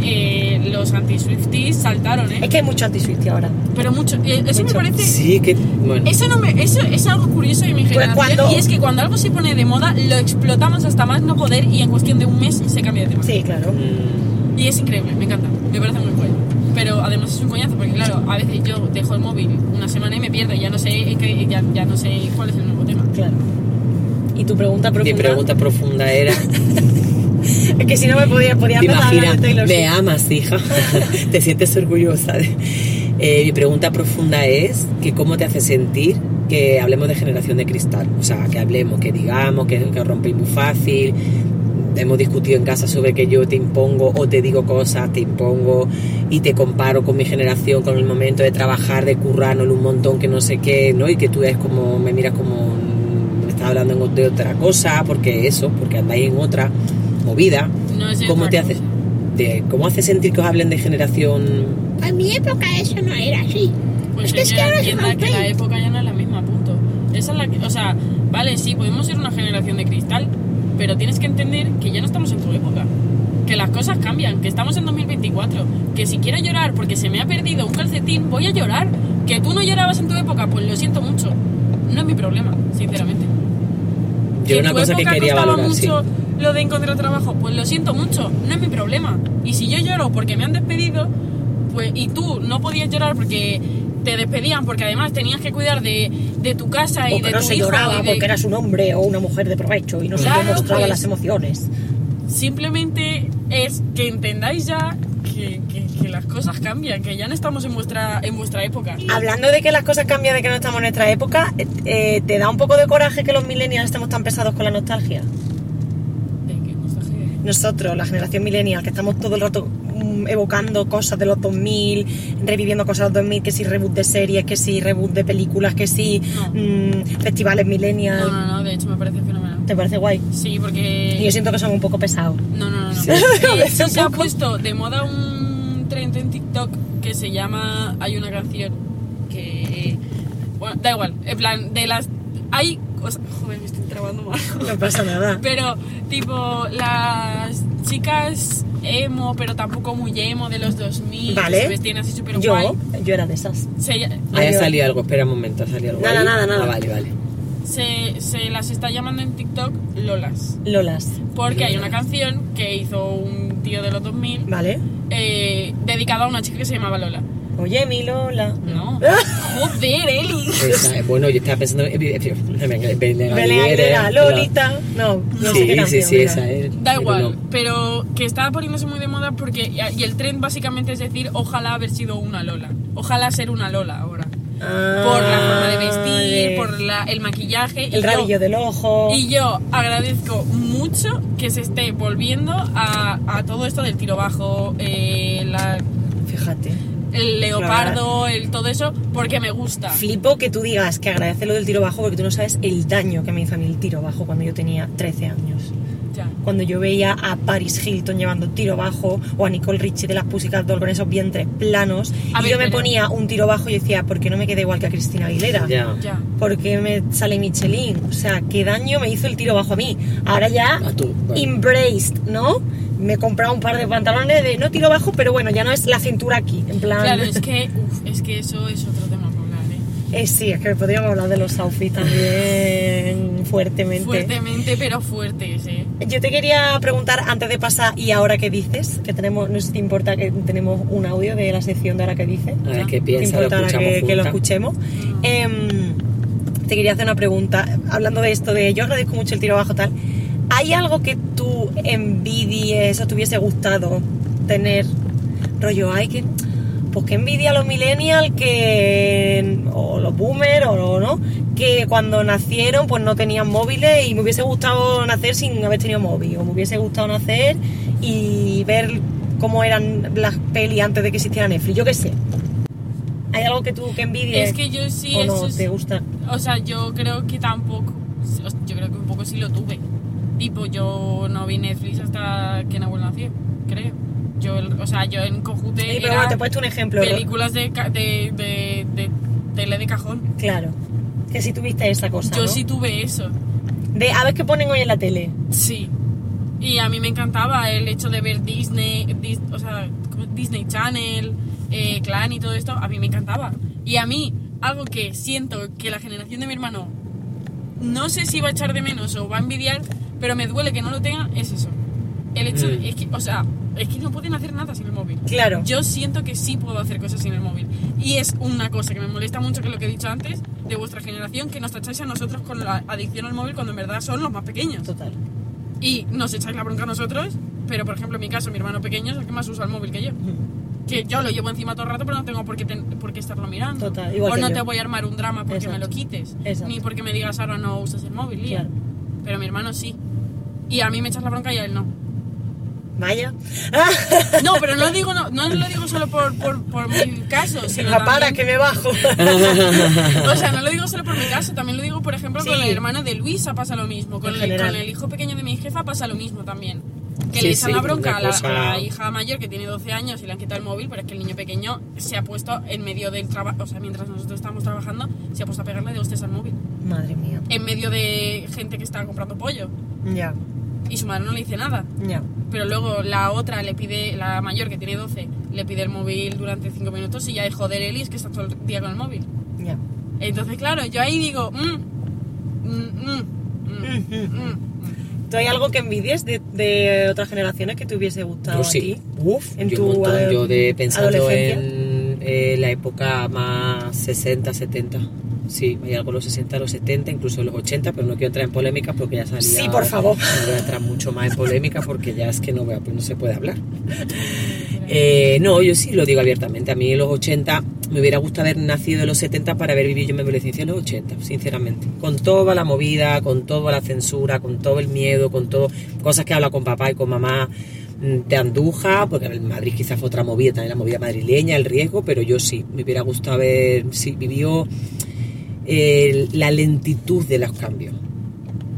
eh, los anti-Swifties saltaron, Es ¿eh? que hay mucho anti-Swift ahora. Pero mucho, eh, eso Mucho. me parece... Sí, que. Bueno. Eso, no me, eso es algo curioso de mi Pues generación cuando- y es que cuando algo se pone de moda lo explotamos hasta más no poder y en cuestión de un mes se cambia de tema. Sí, claro. mm, Y es increíble, me encanta, me parece muy guay. Pero además es un coñazo porque claro, a veces yo dejo el móvil una semana y me pierdo y ya no sé, ya, ya no sé cuál es el nuevo tema. Claro. ¿Y tu pregunta Mi profunda? pregunta profunda era. *laughs* Es que si no me podía, podía ¿Te empezar a hablar imaginas? de Taylor Me amas, hija. *laughs* ¿Te sientes orgullosa? Eh, mi pregunta profunda es que cómo te hace sentir que hablemos de generación de cristal. O sea, que hablemos, que digamos, que, que rompéis muy fácil. Hemos discutido en casa sobre que yo te impongo o te digo cosas, te impongo y te comparo con mi generación, con el momento de trabajar, de currarnos un montón, que no sé qué, ¿no? Y que tú es como, me miras como, hablando en- de otra cosa, porque eso, porque andáis en otra movida. No es ¿Cómo te hace, de, cómo hace sentir que os hablen de generación? En mi época eso no era así. Pues Es que es que ahora entienda que la época ya no es la misma, punto. Esa es la que, o sea, vale, sí, podemos ser una generación de cristal, pero tienes que entender que ya no estamos en tu época. Que las cosas cambian, que estamos en 2024. Que si quiero llorar porque se me ha perdido un calcetín, voy a llorar. Que tú no llorabas en tu época, pues lo siento mucho. No es mi problema, sinceramente. Que una cosa que quería costaba valorar, sí. mucho lo de encontrar trabajo, pues lo siento mucho, no es mi problema. Y si yo lloro porque me han despedido, pues y tú no podías llorar porque te despedían, porque además tenías que cuidar de, de tu casa y O de no tu se hijo. lloraba de- porque eras un hombre o una mujer de provecho y no se Claro, mostraba pues. las emociones. Simplemente es que entendáis ya que, que- que las cosas cambian, que ya no estamos en vuestra, en vuestra época. Hablando de que las cosas cambian, de que no estamos en nuestra época, eh, eh, ¿te da un poco de coraje que los millennials estemos tan pesados con la nostalgia? ¿De qué nostalgia? Nosotros, la generación millennial, que estamos todo el rato evocando cosas de los 2000, reviviendo cosas de los 2000, que si reboot de series, que si reboot de películas, que si No. mm, festivales millennials. No, no, no, de hecho me parece fenomenal. ¿Te parece guay? Sí, Y porque... yo siento que son un poco pesados. No, no, no. no. Sí. *laughs* Se ha puesto de moda un trend en TikTok que se llama... Hay una canción que... Bueno, da igual. En plan, de las... Hay cosas... Joder, me estoy trabando mal. No pasa nada. Pero, tipo, las chicas emo, pero tampoco muy emo de los 2000, Vale. se vestían así súper Yo, guay. yo era de esas. Se, Ahí salido algo, espera un momento, ha salido algo. Nada, ahí? nada, nada. Ah, vale, vale. se, se las está llamando en TikTok Lolas. Lolas. Porque hay una canción que hizo un tío de los 2000 ¿Vale? eh, dedicada a una chica que se llamaba Lola. Oye, mi Lola. No. *laughs* Joder, Eli. Esa, eh, bueno, yo estaba pensando en Belén Belén Aguilera, Aguilera, claro. Lolita. No, no sé Sí, qué sí, canción sí, esa es. Da pero igual, no. pero que estaba poniéndose muy de moda porque. Y el tren básicamente es decir, ojalá haber sido una Lola. Ojalá ser una Lola ahora. Ah, Por la forma de vestir, por la- el maquillaje. El yo- rabillo del ojo. Y yo agradezco mucho que se esté volviendo a, a todo esto del tiro bajo, eh, la- Fíjate. El leopardo, el todo eso, porque me gusta. Flipo que tú digas que agradece lo del tiro bajo porque tú no sabes el daño que me hizo a mí el tiro bajo cuando yo tenía 13 años. Ya. Cuando yo veía a Paris Hilton llevando tiro bajo o a Nicole Richie de las Pussycat Dolls con esos vientres planos A y ver, yo me pero- ponía un tiro bajo y decía, ¿por qué no me quedé igual que a Cristina Aguilera? Ya. Ya. ¿Por qué me sale Michelin? O sea, ¿qué daño me hizo el tiro bajo a mí? Ahora ya, A tú, vale. embraced, ¿no? Me he comprado un par de pantalones de no tiro bajo, pero bueno, ya no es la cintura aquí, en plan... Claro, es que, uf, es que eso es otro tema para hablar, ¿eh? Eh, sí, es que podríamos hablar de los outfits también fuertemente. Fuertemente, pero fuertes, ¿eh? Yo te quería preguntar antes de pasar y ahora qué dices, que tenemos, no sé si te importa que tenemos un audio de la sección de ahora que dices. A ver qué ¿Te piensa, lo importa ahora escuchamos que, que lo escuchemos? Em, te quería hacer una pregunta, hablando de esto de yo agradezco mucho el tiro bajo tal. ¿Hay algo que tú envidies o te hubiese gustado tener? Rollo, hay que. Pues que envidia a los millennials que. o los boomers o no, que cuando nacieron pues no tenían móviles y me hubiese gustado nacer sin haber tenido móvil. O me hubiese gustado nacer y ver cómo eran las pelis antes de que existiera Netflix. Yo qué sé. ¿Hay algo que tú que envidies? Es que yo sí, o eso es- te gusta. O sea, yo creo que tampoco. Yo creo que un poco sí lo tuve. Tipo, yo no vi Netflix hasta que Nahuel nació, creo. Yo, o sea, yo en Cojute Sí, pero bueno, te he puesto un ejemplo. películas de, de, de, de tele de cajón. Claro. Que si tuviste esa cosa. Yo ¿no? sí tuve eso. De a ver qué ponen hoy en la tele. Sí. Y a mí me encantaba el hecho de ver Disney, Dis- o sea, Disney Channel, eh, Clan y todo esto, a mí me encantaba. Y a mí, algo que siento que la generación de mi hermano no sé si va a echar de menos o va a envidiar, pero me duele que no lo tenga, es eso. El hecho, Mm. es que, o sea, es que no pueden hacer nada sin el móvil. Claro. Yo siento que sí puedo hacer cosas sin el móvil. Y es una cosa que me molesta mucho, que es lo que he dicho antes, de vuestra generación, que nos tacháis a nosotros con la adicción al móvil cuando en verdad son los más pequeños. Total. Y nos echáis la bronca a nosotros, pero por ejemplo en mi caso, mi hermano pequeño es el que más usa el móvil que yo. Que yo lo llevo encima todo el rato, pero no tengo por qué, ten- por qué estarlo mirando. Total, igual o que no yo. te voy a armar un drama porque Exacto. me lo quites. Exacto. Ni porque me digas ahora no usas el móvil, Lía. Claro. Pero mi hermano sí. Y a mí me echas la bronca y a él no. Vaya. *laughs* No, pero no, digo, no, no lo digo solo por, por, por mi caso, *laughs* sino La para también- que me bajo. *laughs* O sea, no lo digo solo por mi caso, también lo digo, por ejemplo, con Sí. el hermano de Luisa pasa lo mismo, con el, con el hijo pequeño de mi jefa pasa lo mismo también. Que Sí, le echan sí, la bronca la, a la hija mayor que tiene 12 años y le han quitado el móvil, pero es que el niño pequeño se ha puesto en medio del trabajo, o sea, mientras nosotros estamos trabajando, se ha puesto a pegarle de hostias al móvil. Madre mía. En medio de gente que está comprando pollo. Ya, Y su madre no le dice nada. ya. Pero luego la otra le pide, la mayor que tiene 12, le pide el móvil durante 5 minutos y ya de joder, Elis, que está todo el día con el móvil. Ya. Entonces, claro, yo ahí digo, mm, mm, mm, mm, mm. ¿Tú hay algo que envidies de, de otras generaciones que te hubiese gustado Yo a sí. ti? Uf, En yo tu, un montón. Yo de pensando en eh, la época más 60, 70. Sí, hay algo de los 60, los 70, incluso los 80, pero no quiero entrar en polémicas porque ya salía. Sí, por favor. No voy a entrar mucho más en polémica porque ya es que no, voy a- pues no se puede hablar. *laughs* Eh, no, yo sí lo digo abiertamente. A mí en los 80 me hubiera gustado haber nacido en los 70 para haber vivido yo mi adolescencia en los 80, sinceramente. Con toda la movida, con toda la censura, con todo el miedo, con todo. Cosas que habla con papá y con mamá. mm, de Andújar, porque en Madrid quizás fue otra movida, también la movida madrileña, el riesgo, pero yo sí, me hubiera gustado haber sí, vivido eh, la lentitud de los cambios.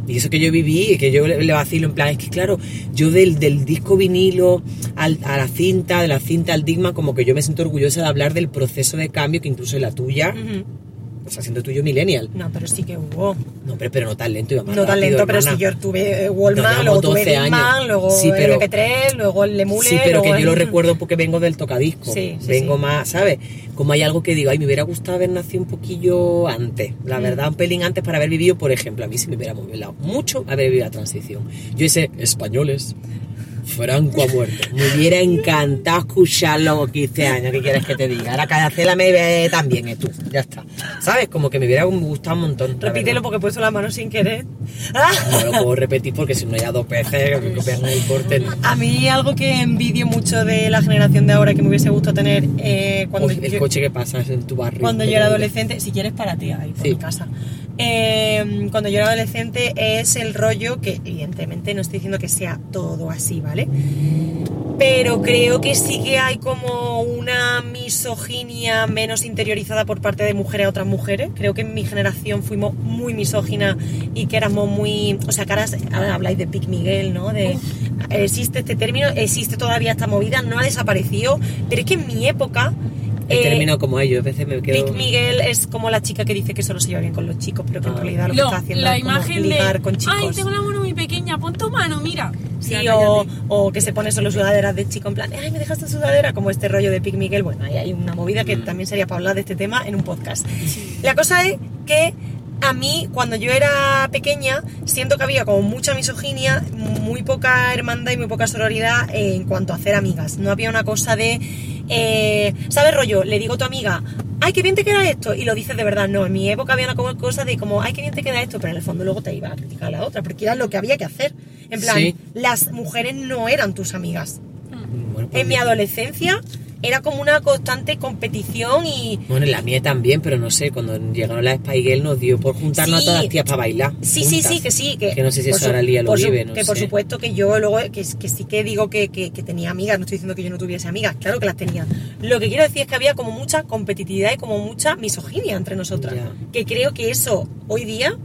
Y eso que yo viví, que yo le, vacilo en plan, es que claro, yo del, del disco vinilo al- a la cinta, de la cinta al digma, como que yo me siento orgullosa de hablar del proceso de cambio que incluso en la tuya, o sea, siendo tuyo millennial. No, pero sí que hubo. No, hombre, pero no tan lento, iba más No tan rápido, lento, pero hermana. si yo tuve eh, Wallman, llevamos luego tuve 12 Discman, años. luego Sí, pero- MP3, luego el Lemule, Sí, pero que luego yo lo el- recuerdo porque vengo del tocadisco. Sí, sí, vengo más, ¿sabes? Como hay algo que digo, ay, me hubiera gustado haber nacido un poquillo antes. La Mm. verdad, un pelín antes para haber vivido, por ejemplo, a mí sí me hubiera molado mucho haber vivido la transición. Yo ese, españoles, Franco ha muerto. Me hubiera encantado escucharlo con 15 años, ¿qué quieres que te diga? Ahora Cacela me ve también, eh, tú, ya está. ¿Sabes? Como que me hubiera gustado un montón. Repítelo porque he puesto la mano sin querer. No lo puedo repetir porque si no ya dos veces que copian el corte. A mí algo que envidio mucho de la generación de ahora que me hubiese gustado tener eh, cuando, Uy, el yo, coche que pasa en tu barrio. cuando yo era adolescente, si quieres para ti ahí por Sí. mi casa, Eh, cuando yo era adolescente es el rollo que evidentemente no estoy diciendo que sea todo así, ¿vale? Pero creo que sí que hay como una misoginia menos interiorizada por parte de mujeres a otras mujeres. Creo que en mi generación fuimos muy misóginas y que éramos muy... O sea, que ahora, ahora habláis de Pic Miguel, ¿no? De, existe este término, existe todavía esta movida, no ha desaparecido. Pero es que en mi época... El eh, término como ellos, a veces me quedo. Pic Miguel es como la chica que dice que solo se lleva bien con los chicos, pero que en Ah. realidad lo que está haciendo la es como imagen ligar de. con chicos. Ay, tengo la mano muy pequeña, pon tu mano, mira. Sí, o, o que se pone solo sudaderas de chico en plan, ay, me dejaste sudadera, como este rollo de Pic Miguel. Bueno, ahí hay una movida Mm. que también sería para hablar de este tema en un podcast. La cosa es que a mí, cuando yo era pequeña, siento que había como mucha misoginia, muy poca hermandad y muy poca sororidad en cuanto a hacer amigas. No había una cosa de, eh, ¿sabes rollo? Le digo a tu amiga, ay, qué bien te queda esto, y lo dices de verdad. No, en mi época había una cosa de como, ay, qué bien te queda esto, pero en el fondo luego te iba a criticar a la otra, porque era lo que había que hacer. En plan, Sí. las mujeres no eran tus amigas. Bueno, pues En mi adolescencia era como una constante competición y... Bueno, en la mía también, pero no sé, cuando llegaron las Spy Girls nos dio por juntarnos Sí. a todas las tías para bailar. Sí, sí, juntas. sí, que sí. Que, Que no sé si eso ahora Lía lo vive, no Que por supuesto que yo luego, que, que sí que digo que, que- que tenía amigas, no estoy diciendo que yo no tuviese amigas, claro que las tenía. Lo que quiero decir es que había como mucha competitividad y como mucha misoginia entre nosotras. Ya. Que creo que eso hoy día,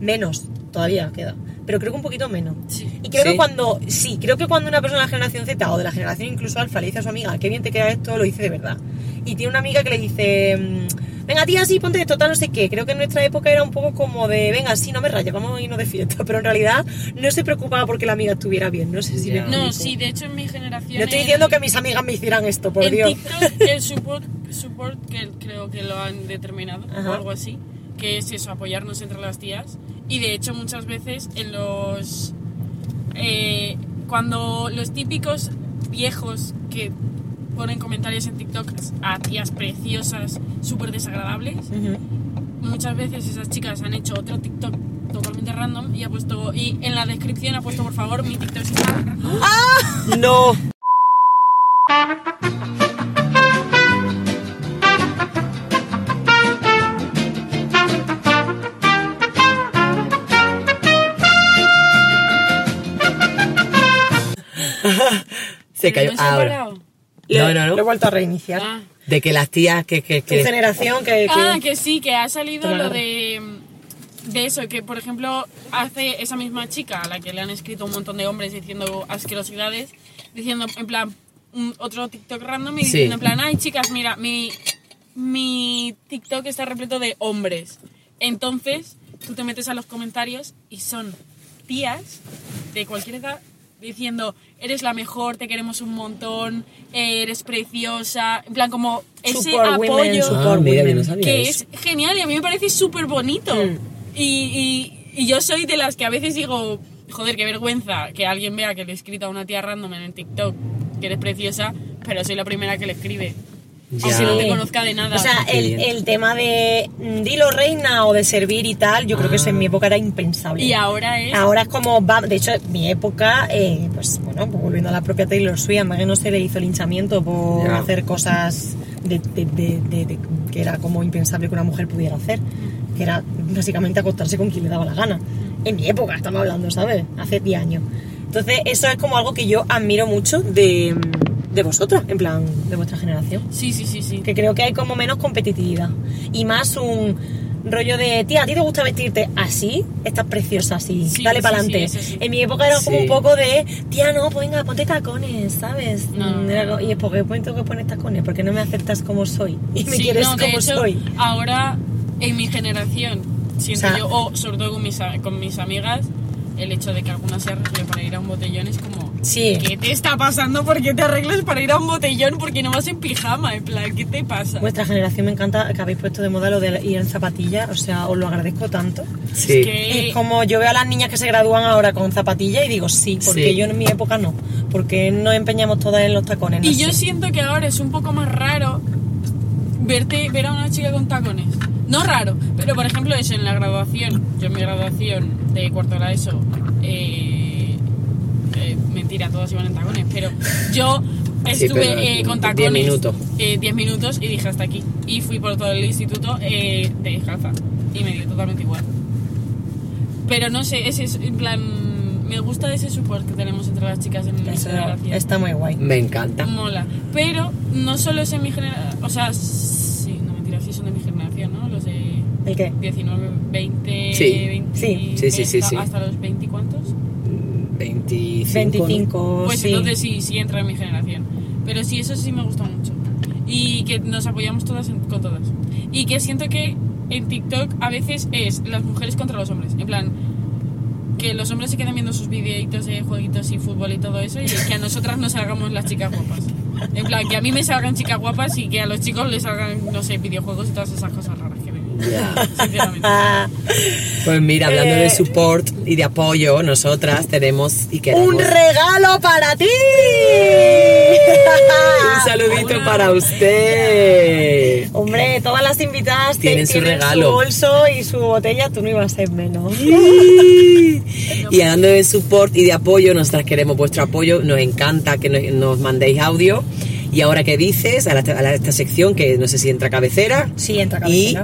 menos, todavía queda, pero creo que un poquito menos. Sí. Y creo Sí. que cuando, sí, creo que cuando una persona de la generación Z o de la generación incluso alfa le dice a su amiga, qué bien te queda esto, lo dice de verdad. Y tiene una amiga que le dice, mm, venga tía, sí, ponte esto, tal, no sé qué. Creo que en nuestra época era un poco como de, venga, sí, no me rayes, vamos a irnos de fiesta. *laughs* Pero en realidad no se preocupaba porque la amiga estuviera bien, no sé si me No, sí, de hecho en mi generación. No estoy en- diciendo que mis amigas me hicieran esto, por en Dios. TikTok el support, support que creo que lo han determinado Ajá. o algo así, que es eso, apoyarnos entre las tías. Y de hecho muchas veces en los... eh, cuando los típicos viejos que ponen comentarios en TikTok a tías preciosas, súper desagradables, muchas veces esas chicas han hecho otro TikTok totalmente random y ha puesto y en la descripción ha puesto por favor mi TikTok está No. *laughs* Se cayó. ¿No Ahora. No, no, Lo he vuelto a reiniciar. Ah. De que las tías que. que, Tu que- generación que... que- Ah, que sí, que ha salido lo de, de eso, que por ejemplo hace esa misma chica a la que le han escrito un montón de hombres diciendo asquerosidades, diciendo en plan un- otro TikTok random y Sí. diciendo en plan, ay chicas, mira, mi, mi TikTok está repleto de hombres. Entonces tú te metes a los comentarios y son tías de cualquier edad diciendo, eres la mejor, te queremos un montón, eres preciosa, en plan como ese Support apoyo Ah, mira, no que eso. es genial y a mí me parece súper bonito. Mm. Y, y- y yo soy de las que a veces digo, joder, qué vergüenza que alguien vea que le he escrito a una tía random en el TikTok que eres preciosa, pero soy la primera que le escribe. Aunque no te conozca de nada. O sea, el, el tema de mm, dilo reina o de servir y tal, yo creo que eso en mi época era impensable. y ahora es... Ahora es como, va, de hecho, en mi época, eh, pues bueno, pues volviendo a la propia Taylor Swift, más que no se le hizo linchamiento por Ya. hacer cosas de, de- de- de- de- que era como impensable que una mujer pudiera hacer, que era básicamente acostarse con quien le daba la gana. En mi época estamos hablando, ¿sabes? Hace 10 años. Entonces, eso es como algo que yo admiro mucho de, de vosotras, en plan, de vuestra generación. Sí, sí, sí, sí. Que creo que hay como menos competitividad. Y más un rollo de, tía, ¿a ti te gusta vestirte así? Estás preciosa así, Sí, dale sí, para adelante. sí. En mi época era como un poco de, tía, no, pues venga, ponte tacones, ¿sabes? No. Era como, y es porque me tengo que poner tacones, porque no me aceptas como soy. *laughs* Y me Sí, quieres no, como hecho, soy. Ahora, en mi generación, siento O sea- yo, o sobre todo con mis, a- con mis amigas, el hecho de que algunas se arregle para ir a un botellón es como... Sí. ¿Qué te está pasando? ¿Por qué te arreglas para ir a un botellón? Porque no vas en pijama, en plan, ¿qué te pasa? Vuestra generación me encanta que habéis puesto de moda lo de ir en zapatillas, o sea, os lo agradezco tanto. Sí. Es que... Es como yo veo a las niñas que se gradúan ahora con zapatillas y digo sí, porque Sí. yo en mi época no, porque nos empeñamos todas en los tacones. no Y yo siento que ahora es un poco más raro verte ver a una chica con tacones. No raro, pero por ejemplo eso en la graduación, yo en mi graduación de cuarto de la ESO, eh, eh, mentira, todas iban en tacones, pero yo Sí, estuve pero eh, con 10 tacones minutos. eh, 10 minutos y dije hasta aquí. Y fui por todo el instituto eh, de descalza y me dio totalmente igual. Pero no sé, ese es en plan, me gusta ese support que tenemos entre las chicas en mi Eso generación está muy guay. Me encanta. mola. Pero no solo es en mi generación, o sea, ¿El qué? 19, 20, Sí. 20, Sí. Sí, sí, sí, hasta, sí. hasta los 20 cuántos. 25. 25, Pues sí. entonces sí, sí entra en mi generación. Pero sí, eso sí me gusta mucho. Y que nos apoyamos todas en- con todas. Y que siento que en TikTok a veces es las mujeres contra los hombres. En plan, que los hombres se queden viendo sus videitos de jueguitos y fútbol y todo eso y que a nosotras nos salgamos las chicas guapas. En plan, que a mí me salgan chicas guapas y que a los chicos les salgan, no sé, videojuegos y todas esas cosas raras que ven. Ya. Sinceramente. Ah, Pues mira, hablando Eh. de support y de apoyo, nosotras tenemos y queremos ¡Un regalo para ti! un saludito para usted. Hombre, todas las invitadas te- Tienen su regalo. su bolso y su botella, tú no ibas a ser menos. Y hablando de support y de apoyo, nosotras queremos vuestro apoyo, nos encanta que nos, nos mandéis audio. Y ahora que dices, a, la- a la- esta sección que no sé si entra cabecera. Sí, entra Y cabecera.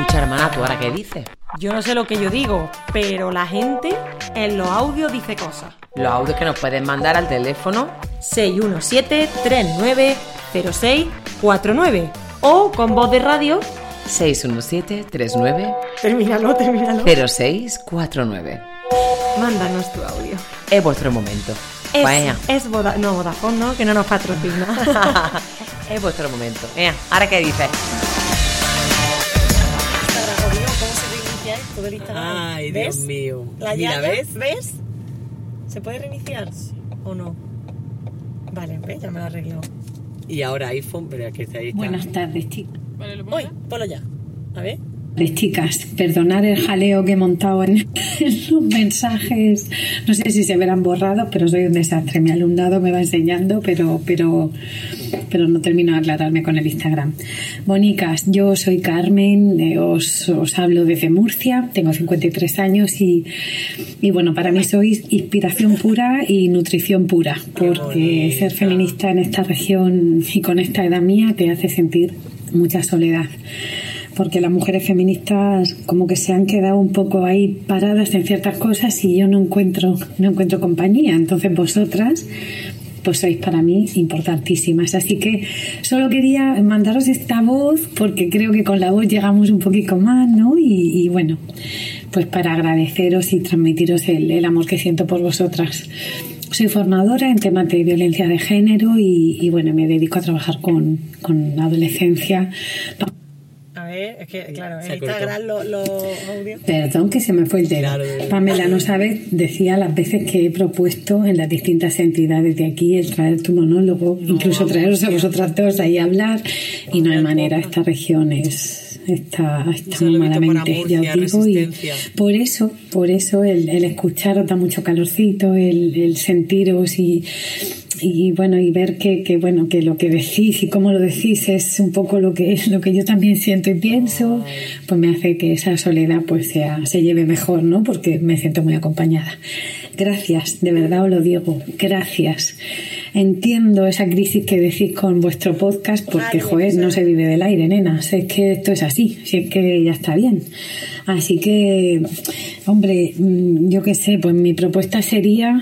Escucha, hermana, ¿tú ahora qué dices? Yo no sé lo que yo digo, pero la gente en los audios dice cosas. Los audios que nos pueden mandar al teléfono 617-390649 o con voz de radio. 617-390649. Termínalo, termínalo. Mándanos tu audio. Es vuestro momento. Es, Vaya. es Voda- no, Vodafone, ¿no? Que no nos patrocina. *laughs* es vuestro momento. Ea, ¿ahora qué dices? Instagram? Ay, Dios mío. ¿La Mira, llave? ¿ves? ¿Ves? ¿Se puede reiniciar o no? Vale, ¿ves? Ya me lo he arreglado. Y ahora iPhone, pero que está ahí. está. Buenas tardes, chicos. Vale, ¿lo pongo Uy, ya? ponlo ya. A ver. Chicas, perdonad el jaleo que he montado en, en *laughs* los mensajes. No sé si se verán borrados, pero soy un desastre. Mi alumnado me va enseñando, pero, pero, pero no termino de aclararme con el Instagram. Bonicas, yo soy Carmen, eh, os, os hablo desde Murcia, tengo 53 años y, y bueno, para mí sois inspiración pura y nutrición pura, porque ser feminista en esta región y con esta edad mía te hace sentir mucha soledad porque las mujeres feministas como que se han quedado un poco ahí paradas en ciertas cosas y yo no encuentro no encuentro compañía. Entonces vosotras pues sois para mí importantísimas. Así que solo quería mandaros esta voz porque creo que con la voz llegamos un poquito más no y, bueno pues para agradeceros y transmitiros el, amor que siento por vosotras. Soy formadora en temas de violencia de género y, y, bueno me dedico a trabajar con, con adolescencia ver, es que, claro, en. Instagram los audios. Perdón que se me fue el dedo. Claro. Pamela, no sabes, decía las veces que he propuesto en las distintas entidades de aquí el traer tu monólogo, incluso traeros a vosotras dos ahí a hablar, y no hay manera, esta región es, está, muy malamente, ya os digo, y por eso, por eso el, el escucharos da mucho calorcito, el, el sentiros y, y bueno y ver que, que bueno que lo que decís y cómo lo decís es un poco lo que *laughs* lo que yo también siento y pienso pues me hace que esa soledad pues sea se lleve mejor no porque me siento muy acompañada. Gracias de verdad os lo digo gracias. Entiendo esa crisis que decís con vuestro podcast porque Claro, joder no se vive del aire nena sé que esto es así si es que ya está bien. Así que hombre mm, yo qué sé pues mi propuesta sería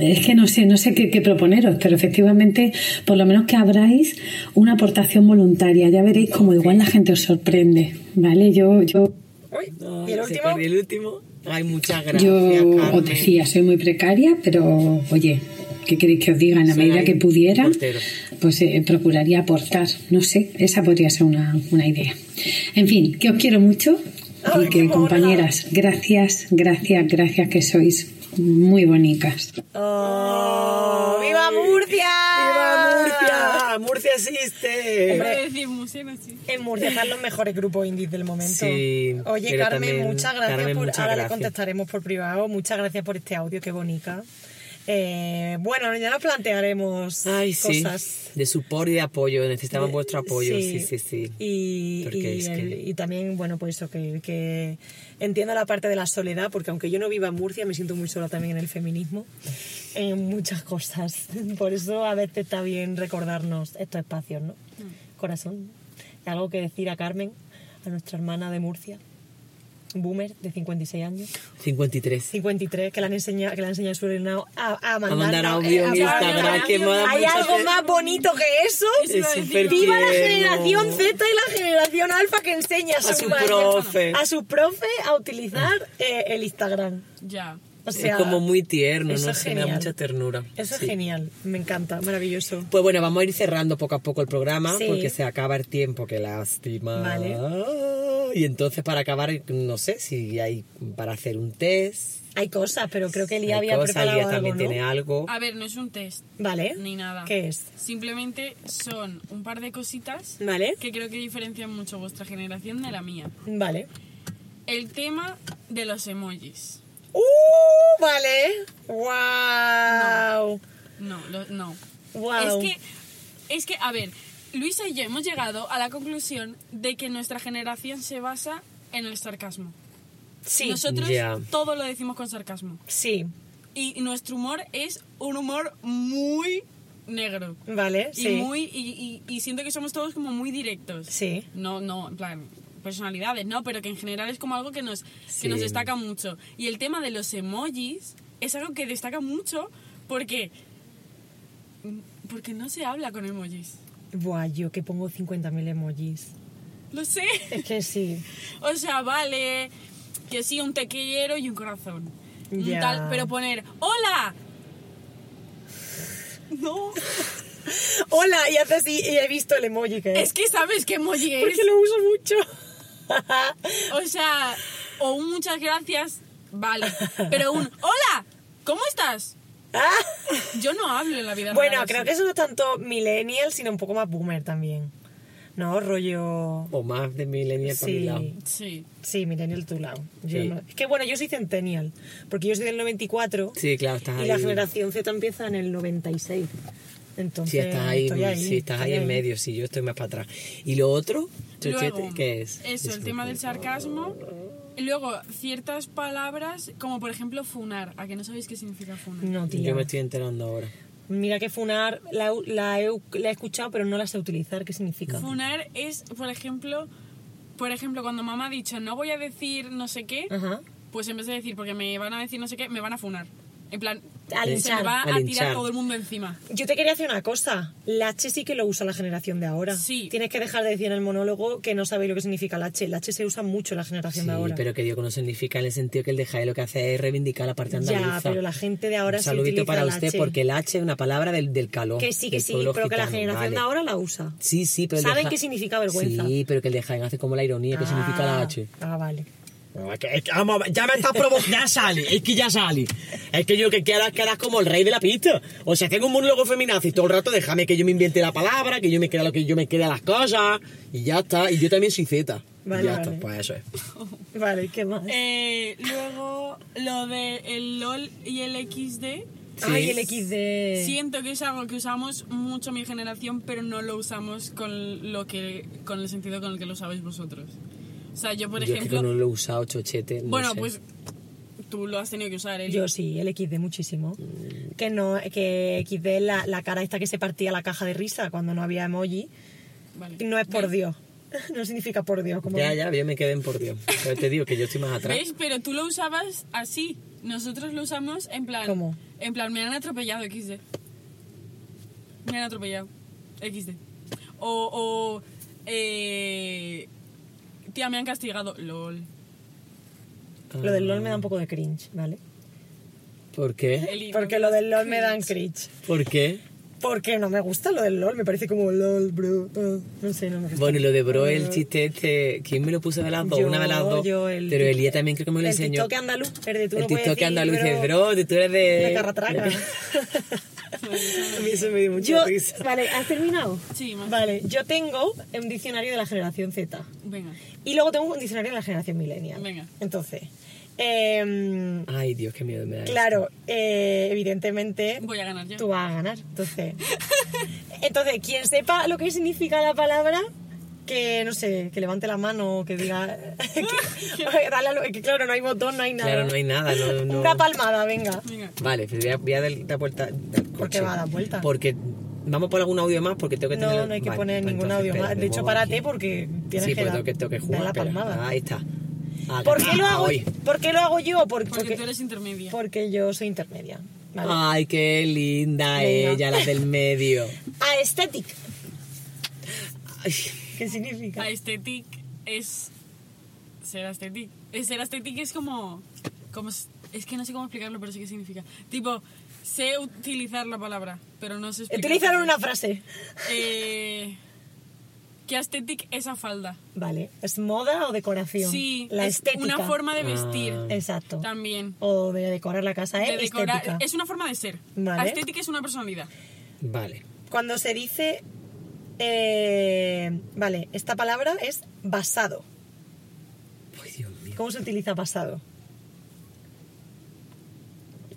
es que no sé, no sé qué, qué proponeros, pero efectivamente, por lo menos que abráis una aportación voluntaria. Ya veréis como igual la gente os sorprende, ¿vale? Yo, yo, Uy, ¿Y el último? el último. Ay, muchas gracias. yo Carmen. os decía, soy muy precaria, pero oye, ¿qué queréis que os diga? En la medida que pudiera, pues eh, procuraría aportar. No sé, esa podría ser una, una idea. En fin, que os quiero mucho y que compañeras, gracias, gracias, gracias que sois muy bonitas. ¡Oh! ¡Viva Murcia! ¡Viva Murcia! ¡Murcia existe! Hombre, decir. En Murcia están los mejores grupos indies del momento. Sí, Oye, Carmen, también- muchas gracias Carmen, por. muchas ahora le contestaremos por privado. Muchas gracias por este audio, qué bonita. Eh, bueno, ya nos plantearemos Ay, sí. cosas. De support y de apoyo. Necesitamos De- vuestro apoyo. Sí, sí, sí. Y, Porque y es el- que- y también, bueno, pues eso, que, que entiendo la parte de la soledad, porque aunque yo no viva en Murcia, me siento muy sola también en el feminismo, en muchas cosas. *laughs* Por eso a veces está bien recordarnos estos espacios, ¿no? Corazón. ¿Algo que decir a Carmen, a nuestra hermana de Murcia? Boomer, de 56 años. 53. 53, que le han enseñado, que le han enseñado a su hermano a, a mandar, mandar a- audio en Instagram, que me da ¿Hay algo fe- más bonito que eso? Es Viva la generación Z y la generación alfa que enseña a, A su madre- profe. a su profe a utilizar eh, el Instagram. Ya. O sea, es como muy tierno, eso no me da genial. mucha ternura. Eso Sí. es genial, me encanta, maravilloso. Pues bueno, vamos a ir cerrando poco a poco el programa Sí. porque se acaba el tiempo, que lástima. Vale. Y entonces para acabar, no sé si hay para hacer un test. Hay cosas, pero creo que Elía hay había cosas, preparado Lía algo, también ¿no? tiene algo. A ver, no es un test Vale. ni nada. ¿Qué es? Simplemente son un par de cositas Vale. que creo que diferencian mucho vuestra generación de la mía. Vale. El tema de los emojis. ¡Uh! Vale. ¡Wow! No, lo- no. Wow. Es que, es que, a ver, Luisa y yo hemos llegado a la conclusión de que nuestra generación se basa en el sarcasmo. Sí. Nosotros Ya. todo lo decimos con sarcasmo. Sí. Y nuestro humor es un humor muy negro. Vale. Y Sí. muy y, y- y siento que somos todos como muy directos. Sí. No, no, en plan, personalidades, no, pero que en general es como algo que nos, Sí. que nos destaca mucho. Y el tema de los emojis es algo que destaca mucho porque porque no se habla con emojis. Buah, yo que pongo 50.000 emojis. Lo sé. Es que sí. *laughs* O sea, vale que sí, un te quiero y un corazón. Un Ya. tal, pero poner ¡Hola! No. *laughs* Hola, y hace así, y he visto el emoji que es. Es que sabes qué emoji es. Porque lo uso mucho. *laughs* O sea, o un muchas gracias, vale. Pero un hola, ¿cómo estás? *laughs* Yo no hablo en la vida bueno, real creo así. que eso no es tanto millennial, sino un poco más boomer también. No, rollo... O más de millennial mi Sí, lado. Sí. sí, millennial tu lado. Yo Sí. no- Es que bueno, yo soy centennial, porque yo soy del 94 Sí, claro, estás y ahí. la generación Z empieza en el 96. Entonces, Sí, estás ahí, estoy ahí, sí, estás ahí estoy en medio, sí, yo estoy más para atrás. ¿Y lo otro? Luego, ¿qué es? Eso, el tema del sarcasmo. Y luego, ciertas palabras, como por ejemplo funar. ¿A que no sabéis qué significa funar? No, tía. Yo me estoy enterando ahora. Mira que funar la, he- la, he, la he escuchado, pero no la sé utilizar. ¿Qué significa? Funar es, por ejemplo, por ejemplo, cuando mamá ha dicho no voy a decir no sé qué, Ajá. pues en vez de decir porque me van a decir no sé qué, me van a funar. En plan, A se linchar. me va A a tirar todo el mundo encima. Yo te quería hacer una cosa. La H sí que lo usa la generación de ahora. Sí. Tienes que dejar de decir en el monólogo que no sabéis lo que significa la H. La H se usa mucho en la generación Sí, de ahora. pero que digo que no significa en el sentido que el de Jaén lo que hace es reivindicar la parte andaluza. Ya, pero la gente de ahora Un sí saludito utiliza para la usted H. porque el H es una palabra del, del calor. Que sí, que sí, pero que la generación vale. de ahora la usa. Sí, sí, pero Saben qué significa vergüenza. Sí, pero que el de Jaén hace como la ironía que significa la H. Ah, vale. No, es que- es que, vamos a ver, ya me estás provocando, ya sale, es que ya sale. Es que yo que quedas, quedas como el rey de la pista. O sea, tengo un monólogo feminazi y todo el rato déjame que yo me invente la palabra, que yo me crea lo que yo me crea las cosas, y ya está. Y yo también soy Z. Vale, ya vale. está, pues eso es. *laughs* Vale, ¿qué más? Eh, luego, lo de el LOL y el XD. Ay, el XD. Siento que es algo que usamos mucho mi generación, pero no lo usamos con lo que con el sentido con el que lo sabéis vosotros. O sea, yo por yo es ejemplo, que no lo he usado, chochete. no bueno, sé. pues tú lo has tenido que usar, Eli. Yo sí, el XD muchísimo. Que no, que XD es la, la cara esta que se partía la caja de risa cuando no había emoji. Vale. No es por ¿Ves? Dios. *laughs* No significa por Dios. Como Ya, ya, yo me quedé en por Dios. Pero te digo que yo estoy más atrás. ¿Ves? Pero tú lo usabas así. Nosotros lo usamos en plan. ¿Cómo? En plan, me han atropellado XD. Me han atropellado XD. O. o eh, tía, me han castigado. LOL. Lo del LOL me da un poco de cringe, ¿vale? ¿Por qué? El Porque me lo da del LOL me dan cringe. cringe. ¿Por qué? Porque no me gusta lo del LOL, me parece como LOL, bro. ah, no sé, no me gusta. Bueno, y lo de bro, el chiste este, ¿quién me lo puso de las dos? Yo, Una de las dos. yo, el Pero Elía también creo que me lo el enseñó. TikTok andaluz, el de tú el no puedes TikTok decir, andaluz dice, bro, bro, tú eres de... de carratraca. *laughs* *laughs* *laughs* A mí eso me dio mucha Yo, risa. vale, ¿has terminado? Sí, más. Vale, yo tengo un diccionario de la generación Z. Venga. Y luego tengo un diccionario de la generación millennial. Venga. Entonces, em, Ay, Dios, qué miedo me da. claro, eh, evidentemente Voy a ganar yo. tú vas a ganar. Entonces, *laughs* entonces, quien sepa lo que significa la palabra, que no sé, que levante la mano, que diga. *laughs* que, *laughs* dale que claro, no hay botón, no hay nada. Claro, no hay nada. No, no- Una palmada, venga. Venga. Vale, pues voy a, voy a dar la vuelta ¿Por qué va a dar vuelta? Porque vamos por algún audio más porque tengo que tener... No, no hay que Vale, poner pues ningún entonces, audio espera, más. De hecho, párate aquí. porque tienes Sí, que, pues dar, tengo que, tengo que dar jugar. la espera. palmada. Ahí está. Ah, ¿Por qué, ah, lo hago, hoy. ¿Por qué lo hago yo? Por- Porque tú eres intermedia. porque yo soy intermedia. ¿vale? Ay, qué linda Venga. ella, la del medio. *laughs* Aesthetic. Ay, *laughs* ¿Qué significa? Aesthetic es ser aesthetic. Es ser aesthetic es como, como es que no sé cómo explicarlo, pero sí que significa. Tipo, sé utilizar la palabra, pero no sé explicar. Utilizar una frase. Eh, ¿Qué aesthetic esa falda? Vale. ¿Es moda o decoración? Sí, La es estética. una forma de vestir. Ah. Exacto. También. O de decorar la casa, ¿eh? De decorar. Estética. Es una forma de ser. Vale. Aesthetic es una personalidad. Vale. Cuando se dice... eh, vale, esta palabra es basado. Ay, Dios mío. ¿Cómo se utiliza basado?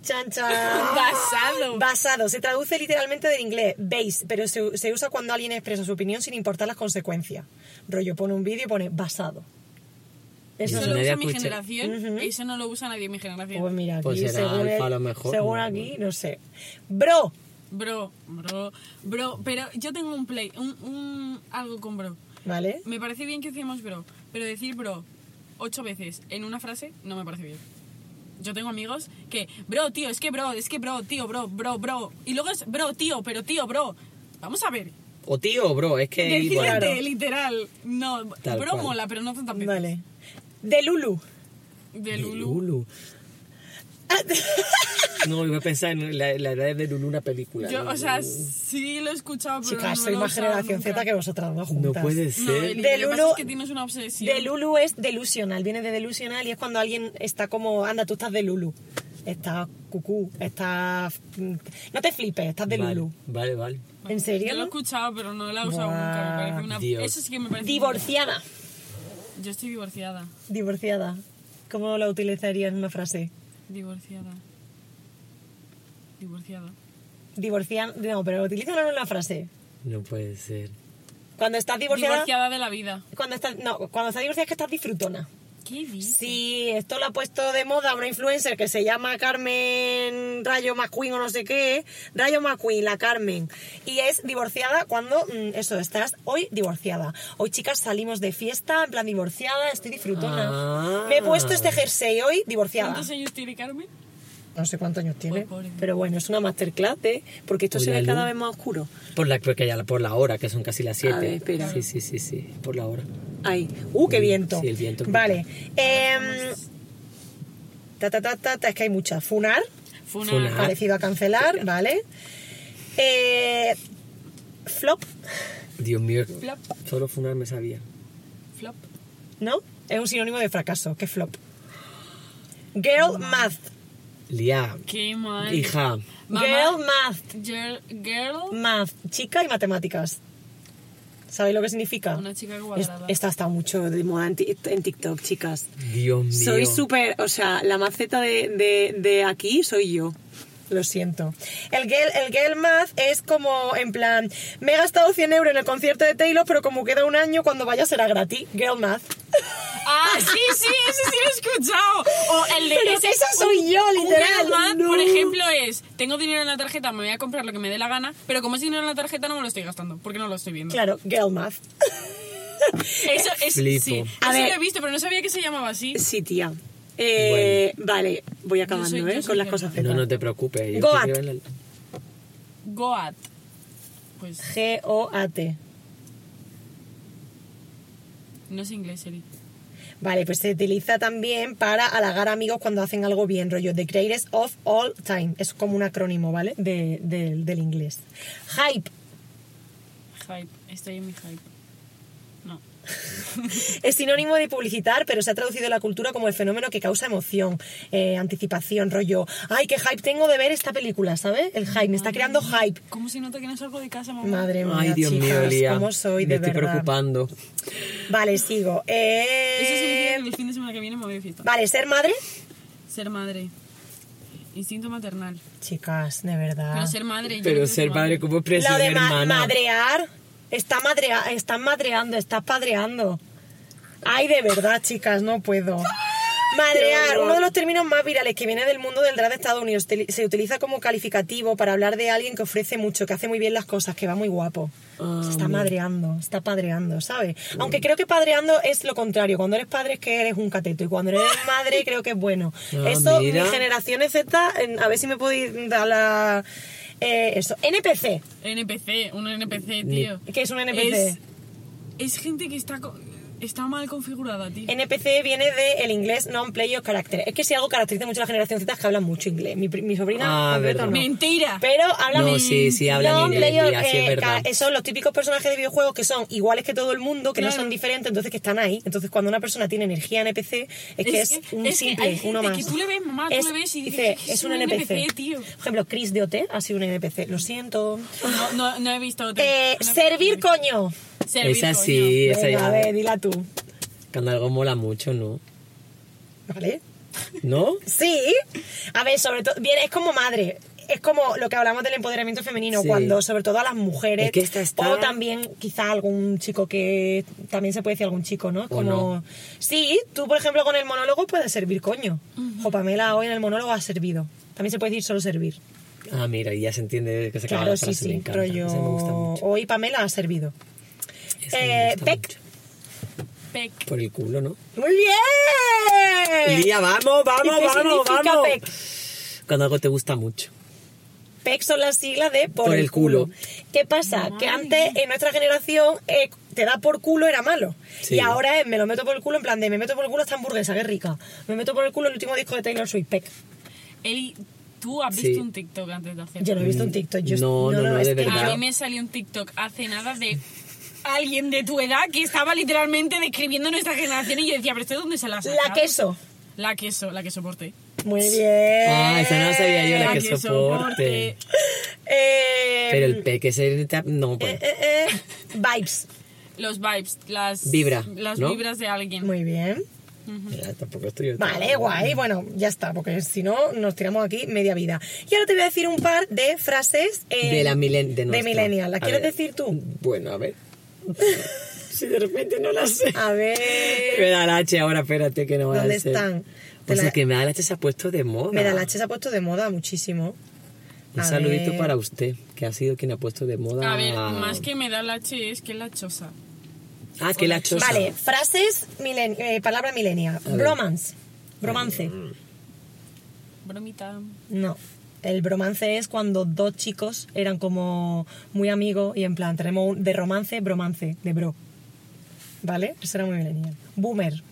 Chan, chan. *laughs* Basado. Basado. Se traduce literalmente del inglés base, pero se, se usa cuando alguien expresa su opinión sin importar las consecuencias. Rollo, pone un vídeo y pone basado. Eso Eso no lo usa mi generación. Eso no lo usa nadie en mi generación. Pues mira, aquí, Pues será según, alfa lo mejor, según no, aquí, no sé. Bro, Bro, bro, bro. Pero yo tengo un play, un, un algo con bro. ¿vale? Me parece bien que decimos bro, pero decir bro ocho veces en una frase no me parece bien. Yo tengo amigos que, bro, tío, es que bro, es que bro, tío, bro, bro, bro. Y luego es bro, tío, pero tío, bro. Vamos a ver. O tío, bro, es que... Literal. No, Tal bro cual. mola, pero no tantas veces. Vale. De Lulu. De Lulu. Lulu. *laughs* No, iba a pensar en la, la edad de Lulu una película. Yo, ¿no? o sea, sí lo he escuchado, pero Chicas, no soy lo más generación nunca. Z que vosotras dos No juntas. puede No, ser. Eli, De lo que pasa Lulu- es que tienes una obsesión. De Lulu es delusional, viene de delusional y es cuando alguien está como, anda, tú estás de Lulu. Estás cucú, estás... No te flipes, estás de vale, Lulu. Vale, vale. ¿En serio? Yo lo he escuchado, pero no la he usado nunca. Me parece una... Dios. Eso sí que me parece... Divorciada. Yo estoy divorciada. Divorciada. ¿Cómo la utilizarías en una frase? Divorciada. Divorciada. Divorciada... No, pero utilízalo en una frase. No puede ser. Cuando estás divorciada... Divorciada de la vida. Cuando estás... No, cuando estás divorciada es que estás disfrutona. ¿Qué dices? Sí, esto lo ha puesto de moda una influencer que se llama Carmen Rayo McQueen o no sé qué. Rayo McQueen, la Carmen. Y es divorciada cuando, mm, eso, estás hoy divorciada. Hoy, chicas, salimos de fiesta, en plan divorciada, estoy disfrutona. Ah. Me he puesto este jersey hoy divorciada. ¿Cuántos años tiene Carmen? No sé cuántos años tiene, Pues, pobre. pero bueno, es una masterclass, ¿eh? Porque esto se ve cada vez más oscuro. Por la, porque ya por la hora, que son casi las 7. A ver, espera. Sí, sí, sí, sí. Por la hora. Ahí. ¡Uh, qué viento! Sí, el viento. Vale. Em, ta, ta, ta, ta, ta, es que hay muchas. Funar. Una- parecido a cancelar, ¿vale? Eh, flop, Dios mío. Flop. Solo funar me sabía. Flop. ¿no? Es un sinónimo de fracaso, que flop. Girl math. Lía. Qué mal. Hija. Mamá. Girl math. Girl, girl. Math, chica y matemáticas. ¿Sabéis lo que significa? Una chica cuadrada. Esta está mucho de moda en, en TikTok, chicas. Dios mío. Soy súper, o sea, la maceta de, de, de aquí soy yo. Lo siento. El girl, el girl math es como, en plan, me he gastado 100 euros en el concierto de Taylor, pero como queda un año, cuando vaya será gratis. Girl math. Ah, sí, sí, ese sí lo he escuchado. O el de Pero ese, esa soy un- yo, un literal. girl math, No. por ejemplo, es tengo dinero en la tarjeta, me voy a comprar lo que me dé la gana, pero como es dinero en la tarjeta no me lo estoy gastando, porque no lo estoy viendo. Claro, girl math. Eso es Flipo. sí. A Eso ver. lo he visto, pero no sabía que se llamaba así. Sí, tía. Eh, Vale, voy acabando, soy- ¿eh? Con las cosas Z. No, no te preocupes. yo Goat. Goat. Pues G-O-A-T. no es inglés, Eri. Vale, pues se utiliza también para halagar amigos cuando hacen algo bien, rollo The Greatest of All Time. Es como un acrónimo, ¿vale? De- del- del inglés. Hype. Hype. Estoy en mi hype. Es sinónimo de publicitar, pero se ha traducido en la cultura como el fenómeno que causa emoción, eh, anticipación, rollo. Ay, qué hype tengo de ver esta película, ¿sabes? El hype, me está creando hype. ¿Cómo si no te quieres algo de casa, mamá? Madre mía, Ay, Dios mío, chicas, Lía. ¿cómo soy Me de estoy verdad? preocupando. Vale, sigo. Eh, Eso significa que el fin de semana que viene me voy de fiesta. Vale, ser madre. Ser madre. Instinto maternal. Chicas, de verdad. Pero ser madre. yo Pero ser padre como expresión Lo de ma- hermana. madrear. Está madrea están madreando, estás padreando. Ay, de verdad, chicas, no puedo. Madrear, uno de los términos más virales que viene del mundo del drag de Estados Unidos, se utiliza como calificativo para hablar de alguien que ofrece mucho, que hace muy bien las cosas, que va muy guapo. Ah, se está madreando, está padreando, ¿sabes? Aunque creo que padreando es lo contrario. Cuando eres padre es que eres un cateto y cuando eres *laughs* madre creo que es bueno. Ah, Eso, mira. mi generación Z, a ver si me podéis dar la... eh, eso, NPC. NPC, un NPC, tío. ¿Qué es un NPC? Es, es gente que está, co- está mal configurada, tío. NPC viene del inglés non-player character. Es que si algo caracteriza mucho a la generación Z es que hablan mucho inglés. Mi, mi sobrina Ah, no. Mentira. Pero hablan No, sí, sí, hablan inglés, es eh, verdad. son los típicos personajes de videojuegos que son iguales que todo el mundo, que no son diferentes, entonces que están ahí. Entonces cuando una persona tiene energía NPC es que es, Es que- un es que simple, hay gente uno más. que tú le ves, mamá, tú Es- le ves y dice, dices, es un NPC. tío. Por ejemplo, Chris de OT ha sido un NPC. Lo siento. No, no, no he visto otro. Eh, servir coño. *laughs* Servir, Esa coño. sí, esa Venga, a ver, dila tú. Cuando algo mola mucho, ¿no? ¿Vale? ¿No? Sí, a ver, sobre todo, bien, es como madre. Es como lo que hablamos del empoderamiento femenino, Sí. cuando sobre todo a las mujeres, Es que esta está- o también quizá algún chico que también se puede decir algún chico, ¿no? Como no. sí, tú por ejemplo con el monólogo puedes servir coño. O Pamela hoy en el monólogo ha servido. También se puede decir solo servir. Ah, mira, y ya se entiende que se acaba Claro, la sí, me sí. encanta. Rollo. ese me gusta mucho. Hoy Pamela ha servido. Eh, Peck. Peck. Por el culo, ¿no? Muy bien. Lía, vamos, ¿Y vamos, qué vamos, significa vamos. Cuando algo te gusta mucho. PEC son las siglas de por, Por el el culo. culo. ¿Qué pasa? Que antes, en nuestra generación, eh, te da por culo era malo. Sí. Y ahora es, me lo meto por el culo en plan de, me meto por el culo esta hamburguesa, que rica. Me meto por el culo el último disco de Taylor Swift, PEC. Eli, tú has Sí. visto un TikTok antes de hacer. Yo no he visto un TikTok. Yo No, no, no, es de que- verdad. A mí me salió un TikTok hace nada de alguien de tu edad que estaba literalmente describiendo nuestra generación y yo decía, pero ¿esto de dónde se la has La sacado?". queso. La queso, la que soporte. Muy bien. Ah, esa no la sabía yo, la que que soporte. Eh, Pero el peque se... No, bueno. eh, eh, eh, vibes. Los vibes, las, Vibra, las ¿no? vibras de alguien. Muy bien. Mira, tampoco estoy yo. Vale, guay. Bueno, ya está, porque si no nos tiramos aquí media vida. Y ahora te voy a decir un par de frases eh, De la milen... De, de millennial. ¿La A quieres ver. decir tú? Bueno, a ver. Si de repente no la sé. A Me ver. da la H ahora, espérate que no va a ¿Dónde están? O Te sea la- que me da la H se ha puesto de moda. Me da la H se ha puesto de moda muchísimo. Un A saludito ver. para usted, que ha sido quien ha puesto de moda. A ver, más que me da la H es que es la chosa. Ah, que la chosa. Vale, frases, milen- eh, palabra milenia. Bromance. Bromance. Bromita. No. El bromance es cuando dos chicos eran como muy amigos y en plan, tenemos un, de romance, bromance, de bro. ¿Vale? Eso era muy millennial. Boomer.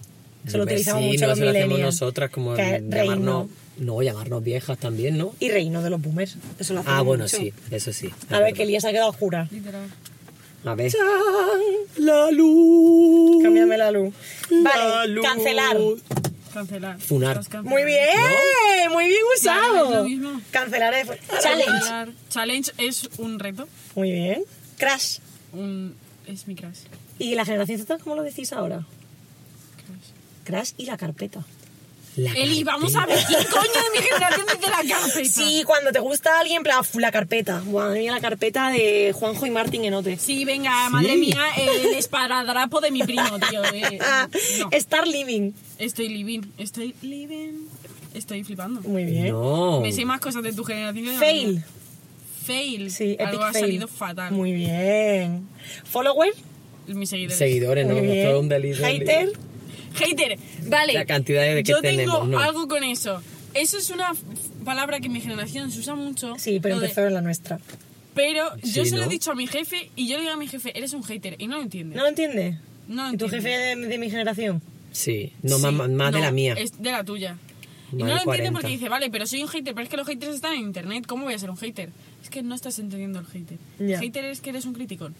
Eso lo utilizamos sí, mucho no, los lo hacemos nosotras, como llamarnos... reino. No, llamarnos viejas también, ¿no? Y reino de los boomers. Eso lo hacemos Ah, bueno, mucho. sí, eso sí. A ver, que Elías se ha quedado jura. Literal. A ver. La luz. Cámbiame la luz. La Vale, luz. cancelar. Cancelar. Funar. Muy bien, muy bien Claro, es lo usado. mismo. Cancelar es challenge. Cancelar. Challenge es un reto. Muy bien. Crash. Un, es mi crush. ¿Y la generación Z cómo lo decís ahora? Crush. Crash y la carpeta. La Eli, vamos a ver quién coño de mi generación dice la carpeta. Sí, cuando te gusta alguien, "Fu, la carpeta. Madre mía, la carpeta de Juanjo y Martín Enote. Sí, venga, madre mía, el esparadrapo de mi primo, tío. eh, Ah, *laughs* no. Star Living. Estoy living, estoy living. Estoy flipando. Muy bien. No. Me sé más cosas de tu generación. que de la Fail. Fail. Sí, Algo epic ha fail. salido fatal. Muy bien. Follower. Mis seguidores. Seguidores, ¿no? Muy bien. Hater. Hater, vale. La cantidad de que Yo tenemos, tengo no. algo con eso. Eso es una palabra que en mi generación se usa mucho. Sí, pero de- empezó en la nuestra. Pero yo Sí, se lo he ¿no? dicho a mi jefe y yo le digo a mi jefe, eres un hater. Y no lo entiende. ¿No lo entiendes? No lo ¿Y tu entiende. jefe de, de mi generación? Sí, no Sí, más, más de la mía. Es de la tuya. Y no lo entiende 40. porque dice, vale, pero soy un hater, pero es que los haters están en internet. ¿Cómo voy a ser un hater? Es que no estás entendiendo el hater. Ya. Hater es que eres un criticón.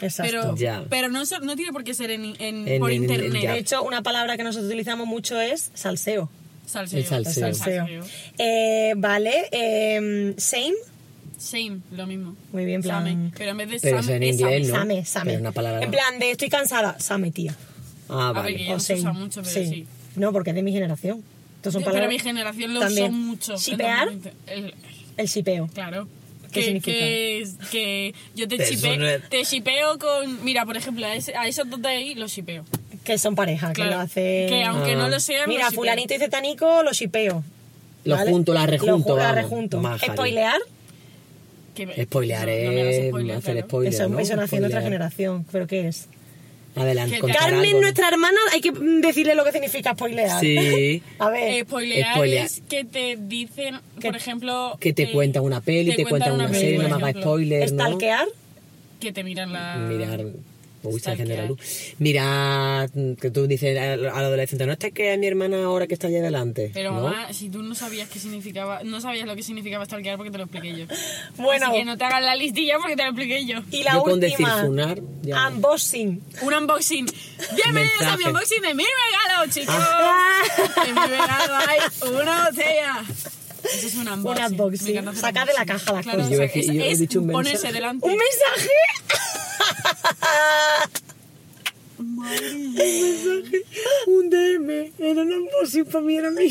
Exacto. Pero, Ya. pero no, tiene por qué ser en, en- En- por en- en- internet. De hecho, una palabra que nosotros utilizamos mucho es salseo. Salseo. El salseo. El salseo. Eh, vale, eh, same. Same, lo mismo. Muy bien, plan- Same. Pero en vez de Pero same, en es inglés, same. ¿no? Same, same. Pero una palabra- En plan de estoy cansada, same, tía. Ah, A ver, vale. que ya O no se usa same. mucho, pero sí. No, porque es de mi generación. Son Pero palabras... mi generación lo También. usó mucho. ¿Shipear? Entonces, el- El shipeo. Claro. ¿Qué que? Que, que yo te, shipe- te shipeo con... Mira, por ejemplo, a, ese- a esos dos de ahí los shipeo. Que son pareja, que Claro. lo hace... Que aunque Ah. no lo sean, Mira, los shipeo. fulanito y cetanico, lo shipeo. Lo ¿vale? junto, la rejunto, Lo vamos. rejunto. Spoilear, Que- Spoilear no, no me es spoiler, hacer claro. spoiler, eso, ¿no? nació en otra generación. ¿Pero qué es? Adelante, Carmen, algo. nuestra hermana, hay que decirle lo que significa spoilear. Sí. A ver, Eh, spoilear, Spoilear. es que te dicen, Que- por ejemplo... Que te eh, cuentan una peli, te, cuentan una, peli, serie, no hagas ejemplo. spoiler, ¿no? stalkear, Que te miran la... Mirar... Está enciende la Stalkear. luz. Mira, que tú dices al adolescente, no, esta es que es mi hermana ahora que está allá delante. Pero ¿no? mamá, si tú no sabías qué significaba, no sabías lo que significaba stalkear porque te lo expliqué yo. *laughs* Bueno. Así que no te hagas la listilla porque te lo expliqué yo. y la Yo con última, decir funar, ya. unboxing. Un unboxing. *laughs* Bienvenidos a mi Mensaje. unboxing de mi regalo, chicos. Ah. En mi regalo hay una botella. Eso es un unboxing. Un unboxing. Saca de la caja las claro, cosas. Yo he- es, yo he es dicho un ponerse mensaje. *laughs* delante. ¿Un mensaje? Un DM. Era un unboxing para mí, era mí.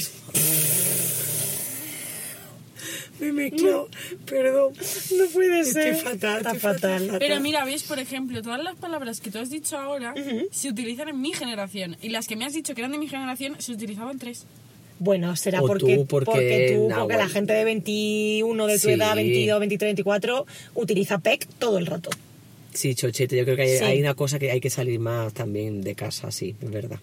Me he mezclado. Perdón. No puede ser. fatal, Está estoy fatal. Pero mira, ves, por ejemplo, todas las palabras que tú has dicho ahora se utilizan en mi generación. Y las que me has dicho que eran de mi generación se utilizaban tres. Bueno, será O porque, tú, porque porque tú, nah, porque bueno. la gente de 21, de tu Sí. edad, 22, 23, 24, utiliza PEC todo el rato. Sí, Chochete, yo creo que hay, Sí. hay una cosa que hay que salir más también de casa, sí, es verdad.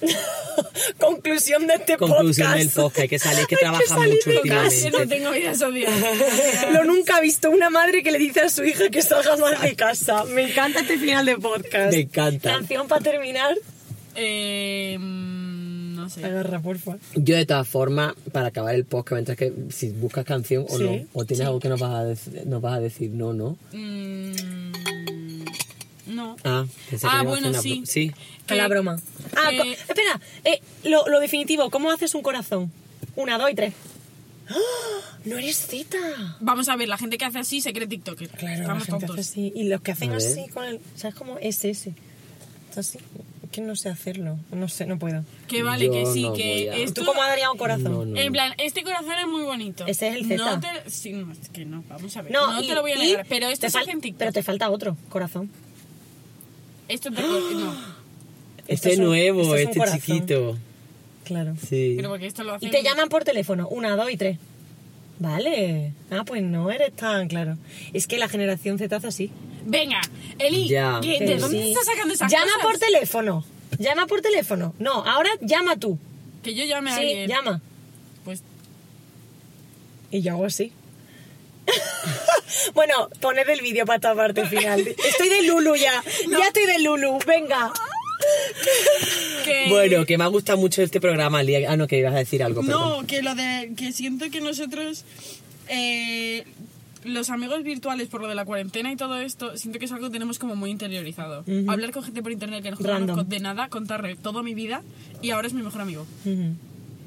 *laughs* Conclusión de este Conclusión podcast. del podcast, hay que salir, que Hay trabaja salir mucho de últimamente. No tengo vida social. *laughs* Lo nunca he visto una madre que le dice a su hija que salga más de casa. Me encanta este final de podcast. Me encanta. Canción para terminar. Eh, no sé. Agarra, porfa. Yo de todas formas, para acabar el podcast, mientras que si buscas canción o Sí. no, o tienes algo que nos vas a, dec- nos vas a decir, no, no. Mm, no. Ah, Ah, que bueno, una sí. Sí, A la broma. Ah, que- co- espera. Eh, lo, lo definitivo, ¿cómo haces un corazón? Una, dos y tres. ¡Ah! No eres Z. Vamos a ver, la gente que hace así se cree TikToker. Claro, Estamos la gente tontos. hace así. Y los que hacen así con el... ¿Sabes cómo es ese? Así. Que no sé hacerlo. No sé, no puedo. Que vale, Yo que sí, no voy que esto... ¿Tú cómo darías un corazón? No, no. En plan, este corazón es muy bonito. Ese es el Z. No te... Sí, no, es que no, vamos a ver. No, No, y- te lo voy a y negar, pero esto te fal- en TikTok. Pero te falta otro corazón. Esto te... No, Esto Este es un- nuevo, esto es un este corazón. chiquito. Claro. Sí. pero porque esto lo hace... Y te llaman por teléfono, una, dos y tres. Vale. Ah, pues no eres tan claro. Es que la generación Z hace así. Venga, Eli, Ya. ¿qué- ¿de Pero dónde sí. estás sacando esas Llama cosas? por teléfono. Llama por teléfono. No, ahora llama tú. Que yo llame a Sí, alguien. llama. Pues Y yo hago así. *laughs* bueno, poned el vídeo para esta parte final. *laughs* Estoy de Lulu ya. Ya estoy de Lulu. Venga. Que... Bueno, que me ha gustado mucho este programa, Lía. Ah, no, que ibas a decir algo, perdón. No, que lo de... Que siento que nosotros... eh, los amigos virtuales por lo de la cuarentena y todo esto, siento que es algo que tenemos como muy interiorizado. Hablar con gente por internet que no conozco de nada, contarle toda mi vida y ahora es mi mejor amigo.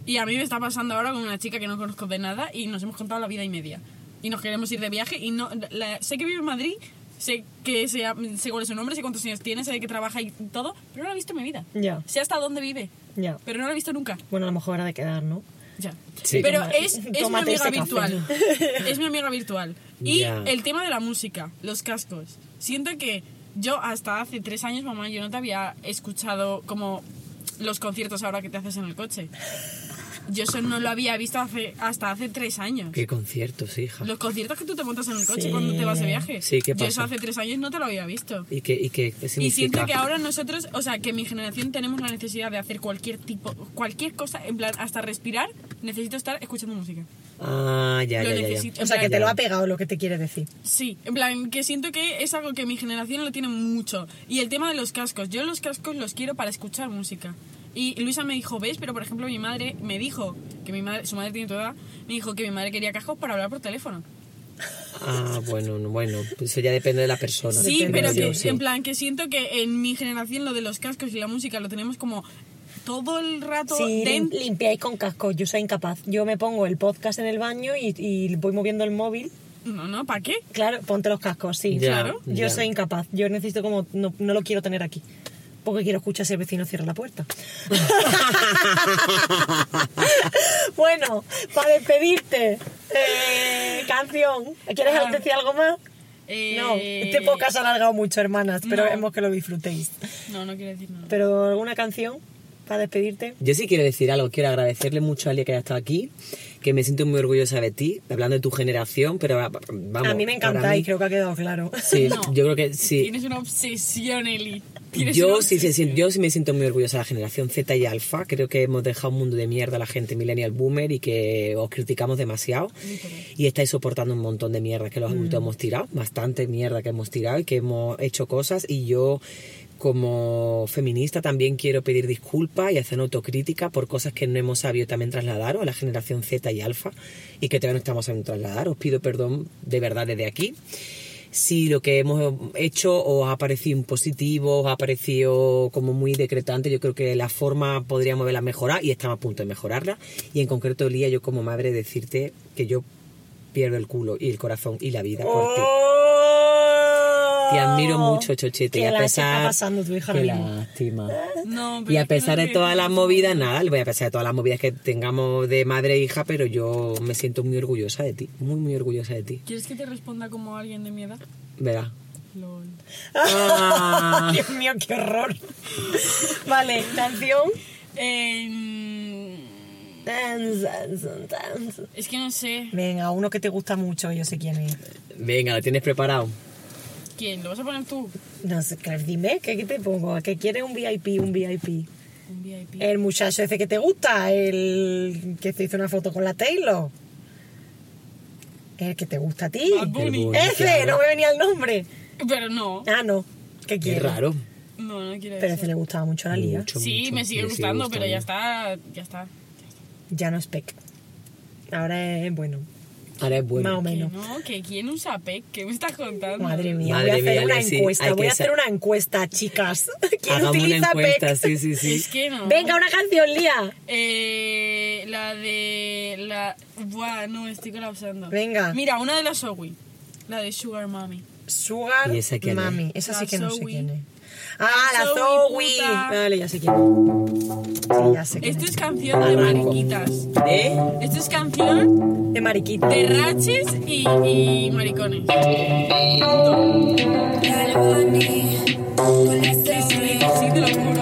Y a mí me está pasando ahora con una chica que no conozco de nada y nos hemos contado la vida y media. Y nos queremos ir de viaje y no la- sé que vive en Madrid, sé que sé, sé cuál es su nombre, sé cuántos años tiene, sé que trabaja y todo, pero no la he visto en mi vida. Ya. Sé hasta dónde vive, Ya. pero no la he visto nunca. Bueno, a lo mejor habrá de quedar, ¿no? Ya. Sí. Pero Toma- es, es mi amiga café. virtual. *laughs* es mi amiga virtual. Y Ya. el tema de la música, los cascos. Siento que yo hasta hace tres años, mamá, yo no te había escuchado como los conciertos ahora que te haces en el coche. Yo eso no lo había visto hace, hasta hace tres años. ¿Qué conciertos, hija? Los conciertos que tú te montas en el coche Sí. cuando te vas de viaje. Sí, ¿qué Yo eso pasa? hace tres años no te lo había visto. ¿Y qué, y qué, Y siento que ahora nosotros, o sea, que mi generación tenemos la necesidad de hacer cualquier tipo, cualquier cosa, en plan, hasta respirar, necesito estar escuchando música. Ah, ya, Lo ya, ya, ya. O sea, que te lo ha pegado lo que te quiere decir. Sí, en plan, que siento que es algo que mi generación lo tiene mucho. Y el tema de los cascos, yo los cascos los quiero para escuchar música. Y Luisa me dijo, ¿ves? Pero por ejemplo, mi madre me dijo, que mi madre, su madre tiene tu edad, me dijo que mi madre quería cascos para hablar por teléfono. Ah, bueno, no, bueno, pues eso ya depende de la persona. Sí, Depende, pero yo, que, sí. en plan, que siento que en mi generación lo de los cascos y la música lo tenemos como todo el rato Sí, limpiáis con casco, yo soy incapaz. Yo me pongo el podcast en el baño y, y voy moviendo el móvil. No, no, ¿para qué? Claro, ponte los cascos, sí. Ya, claro. Yo ya. soy incapaz. Yo necesito como. No, no lo quiero tener aquí. Porque quiero escuchar si el vecino cierra la puerta. *laughs* bueno, para despedirte, eh, canción. ¿Quieres Ah. decir algo más? Eh, No, este podcast ha alargado mucho, hermanas, pero no. vemos que lo disfrutéis. No, no quiero decir nada. Pero alguna canción para despedirte. Yo sí quiero decir algo, quiero agradecerle mucho a Elia que haya estado aquí, que me siento muy orgullosa de ti, hablando de tu generación, pero va- vamos. a mí me y mí- creo que ha quedado claro. Sí, No. yo creo que sí. Tienes una obsesión, Eli. Yo sí, sí, yo sí me siento muy orgullosa de la generación Z y Alfa. Creo que hemos dejado un mundo de mierda a la gente millennial boomer y que os criticamos demasiado. Y estáis soportando un montón de mierda que los adultos hemos tirado, bastante mierda que hemos tirado y que hemos hecho cosas. Y yo, como feminista, también quiero pedir disculpas y hacer autocrítica por cosas que no hemos sabido también trasladar a la generación Z y Alfa y que todavía no estamos sabiendo trasladar. Os pido perdón de verdad desde aquí si lo que hemos hecho os ha parecido impositivo, os ha parecido como muy decretante, yo creo que la forma podríamos verla mejorar y estamos a punto de mejorarla. Y en concreto, Lía, yo como madre decirte que yo pierdo el culo y el corazón y la vida por ti. Te admiro mucho, Chochete, y. Qué a pesar... está pasando tu hija Qué lástima. No, pero Y a pesar no de todas las movidas, nada, le voy a pesar de todas las movidas que tengamos de madre e hija, pero yo me siento muy orgullosa de ti, muy, muy orgullosa de ti. ¿Quieres que te responda como alguien de mi edad? Verá. Lol. Ah. *laughs* Dios mío, qué horror. vale, canción. Eh, Dance, dance, dance. es que no sé. Venga, uno que te gusta mucho, yo sé quién es. Venga, ¿lo tienes preparado? ¿Quién? ¿Lo vas a poner tú? No sé, claro, dime, ¿qué, qué te pongo? ¿Que quieres un VIP, un VIP? Un VIP. El muchacho ese que te gusta, el que te hizo una foto con la Taylor. El que te gusta a ti. Bad Bunny. Bunny, Ese, claro. no me venía el nombre. Pero no. Ah, no. ¿Qué Qué quieres? raro. No, no quiero Pero ese le gustaba mucho a la Lía. Mucho, Sí, mucho. me sigue gustando, pero ya gustando. está. Ya está. Ya no es pec. Ahora es bueno. Ahora es bueno. Más o Que menos. no, que quién usa PEC, ¿qué me estás contando? Madre mía, Madre voy a hacer mía, una Leslie, encuesta. hay Voy a hacer una encuesta, chicas. *laughs* ¿Quién Hagamos una utiliza encuesta, PEC? sí, sí, sí. Es que no. Venga, una canción, Lía. Eh, la de. La. Buah, no, estoy colapsando. Venga. Mira, una de las Zoe. La de Sugar Mami. Sugar ¿Y esa? Mami. Esa La sí que no sé quién es. Ah, la Zoe, Zoe. puta. Vale, ya sé quién. Sí, ya sé quién Esto es. canción de mariquitas. ¿Eh? Esto es canción De mariquita. de raches y, y maricones. Sí, te lo juro.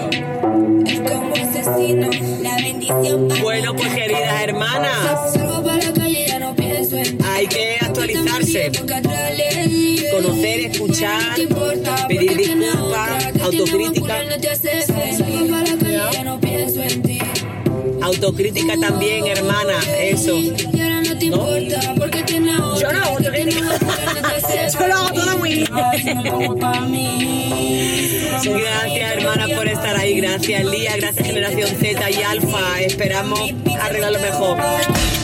Bueno, pues queridas hermanas, hay que actualizarse, conocer, escuchar, pedir disculpas, autocrítica. Autocrítica también, hermana, eso. ¿No? Yo no hago autocrítica. *laughs* Yo lo hago todo muy bien. Gracias, hermana, por estar ahí. Gracias, Lía. Gracias, Generación Z y Alfa. Esperamos arreglar lo mejor.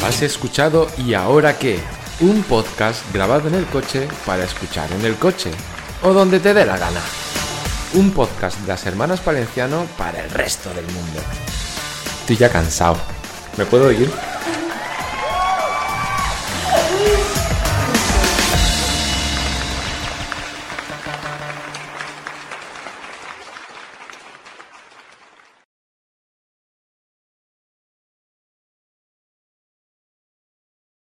Has escuchado ¿Y ahora qué? Un podcast grabado en el coche para escuchar en el coche o donde te dé la gana. Un podcast de las hermanas Valenciano para el resto del mundo. Estoy ya cansado. ¿Me puedo ir?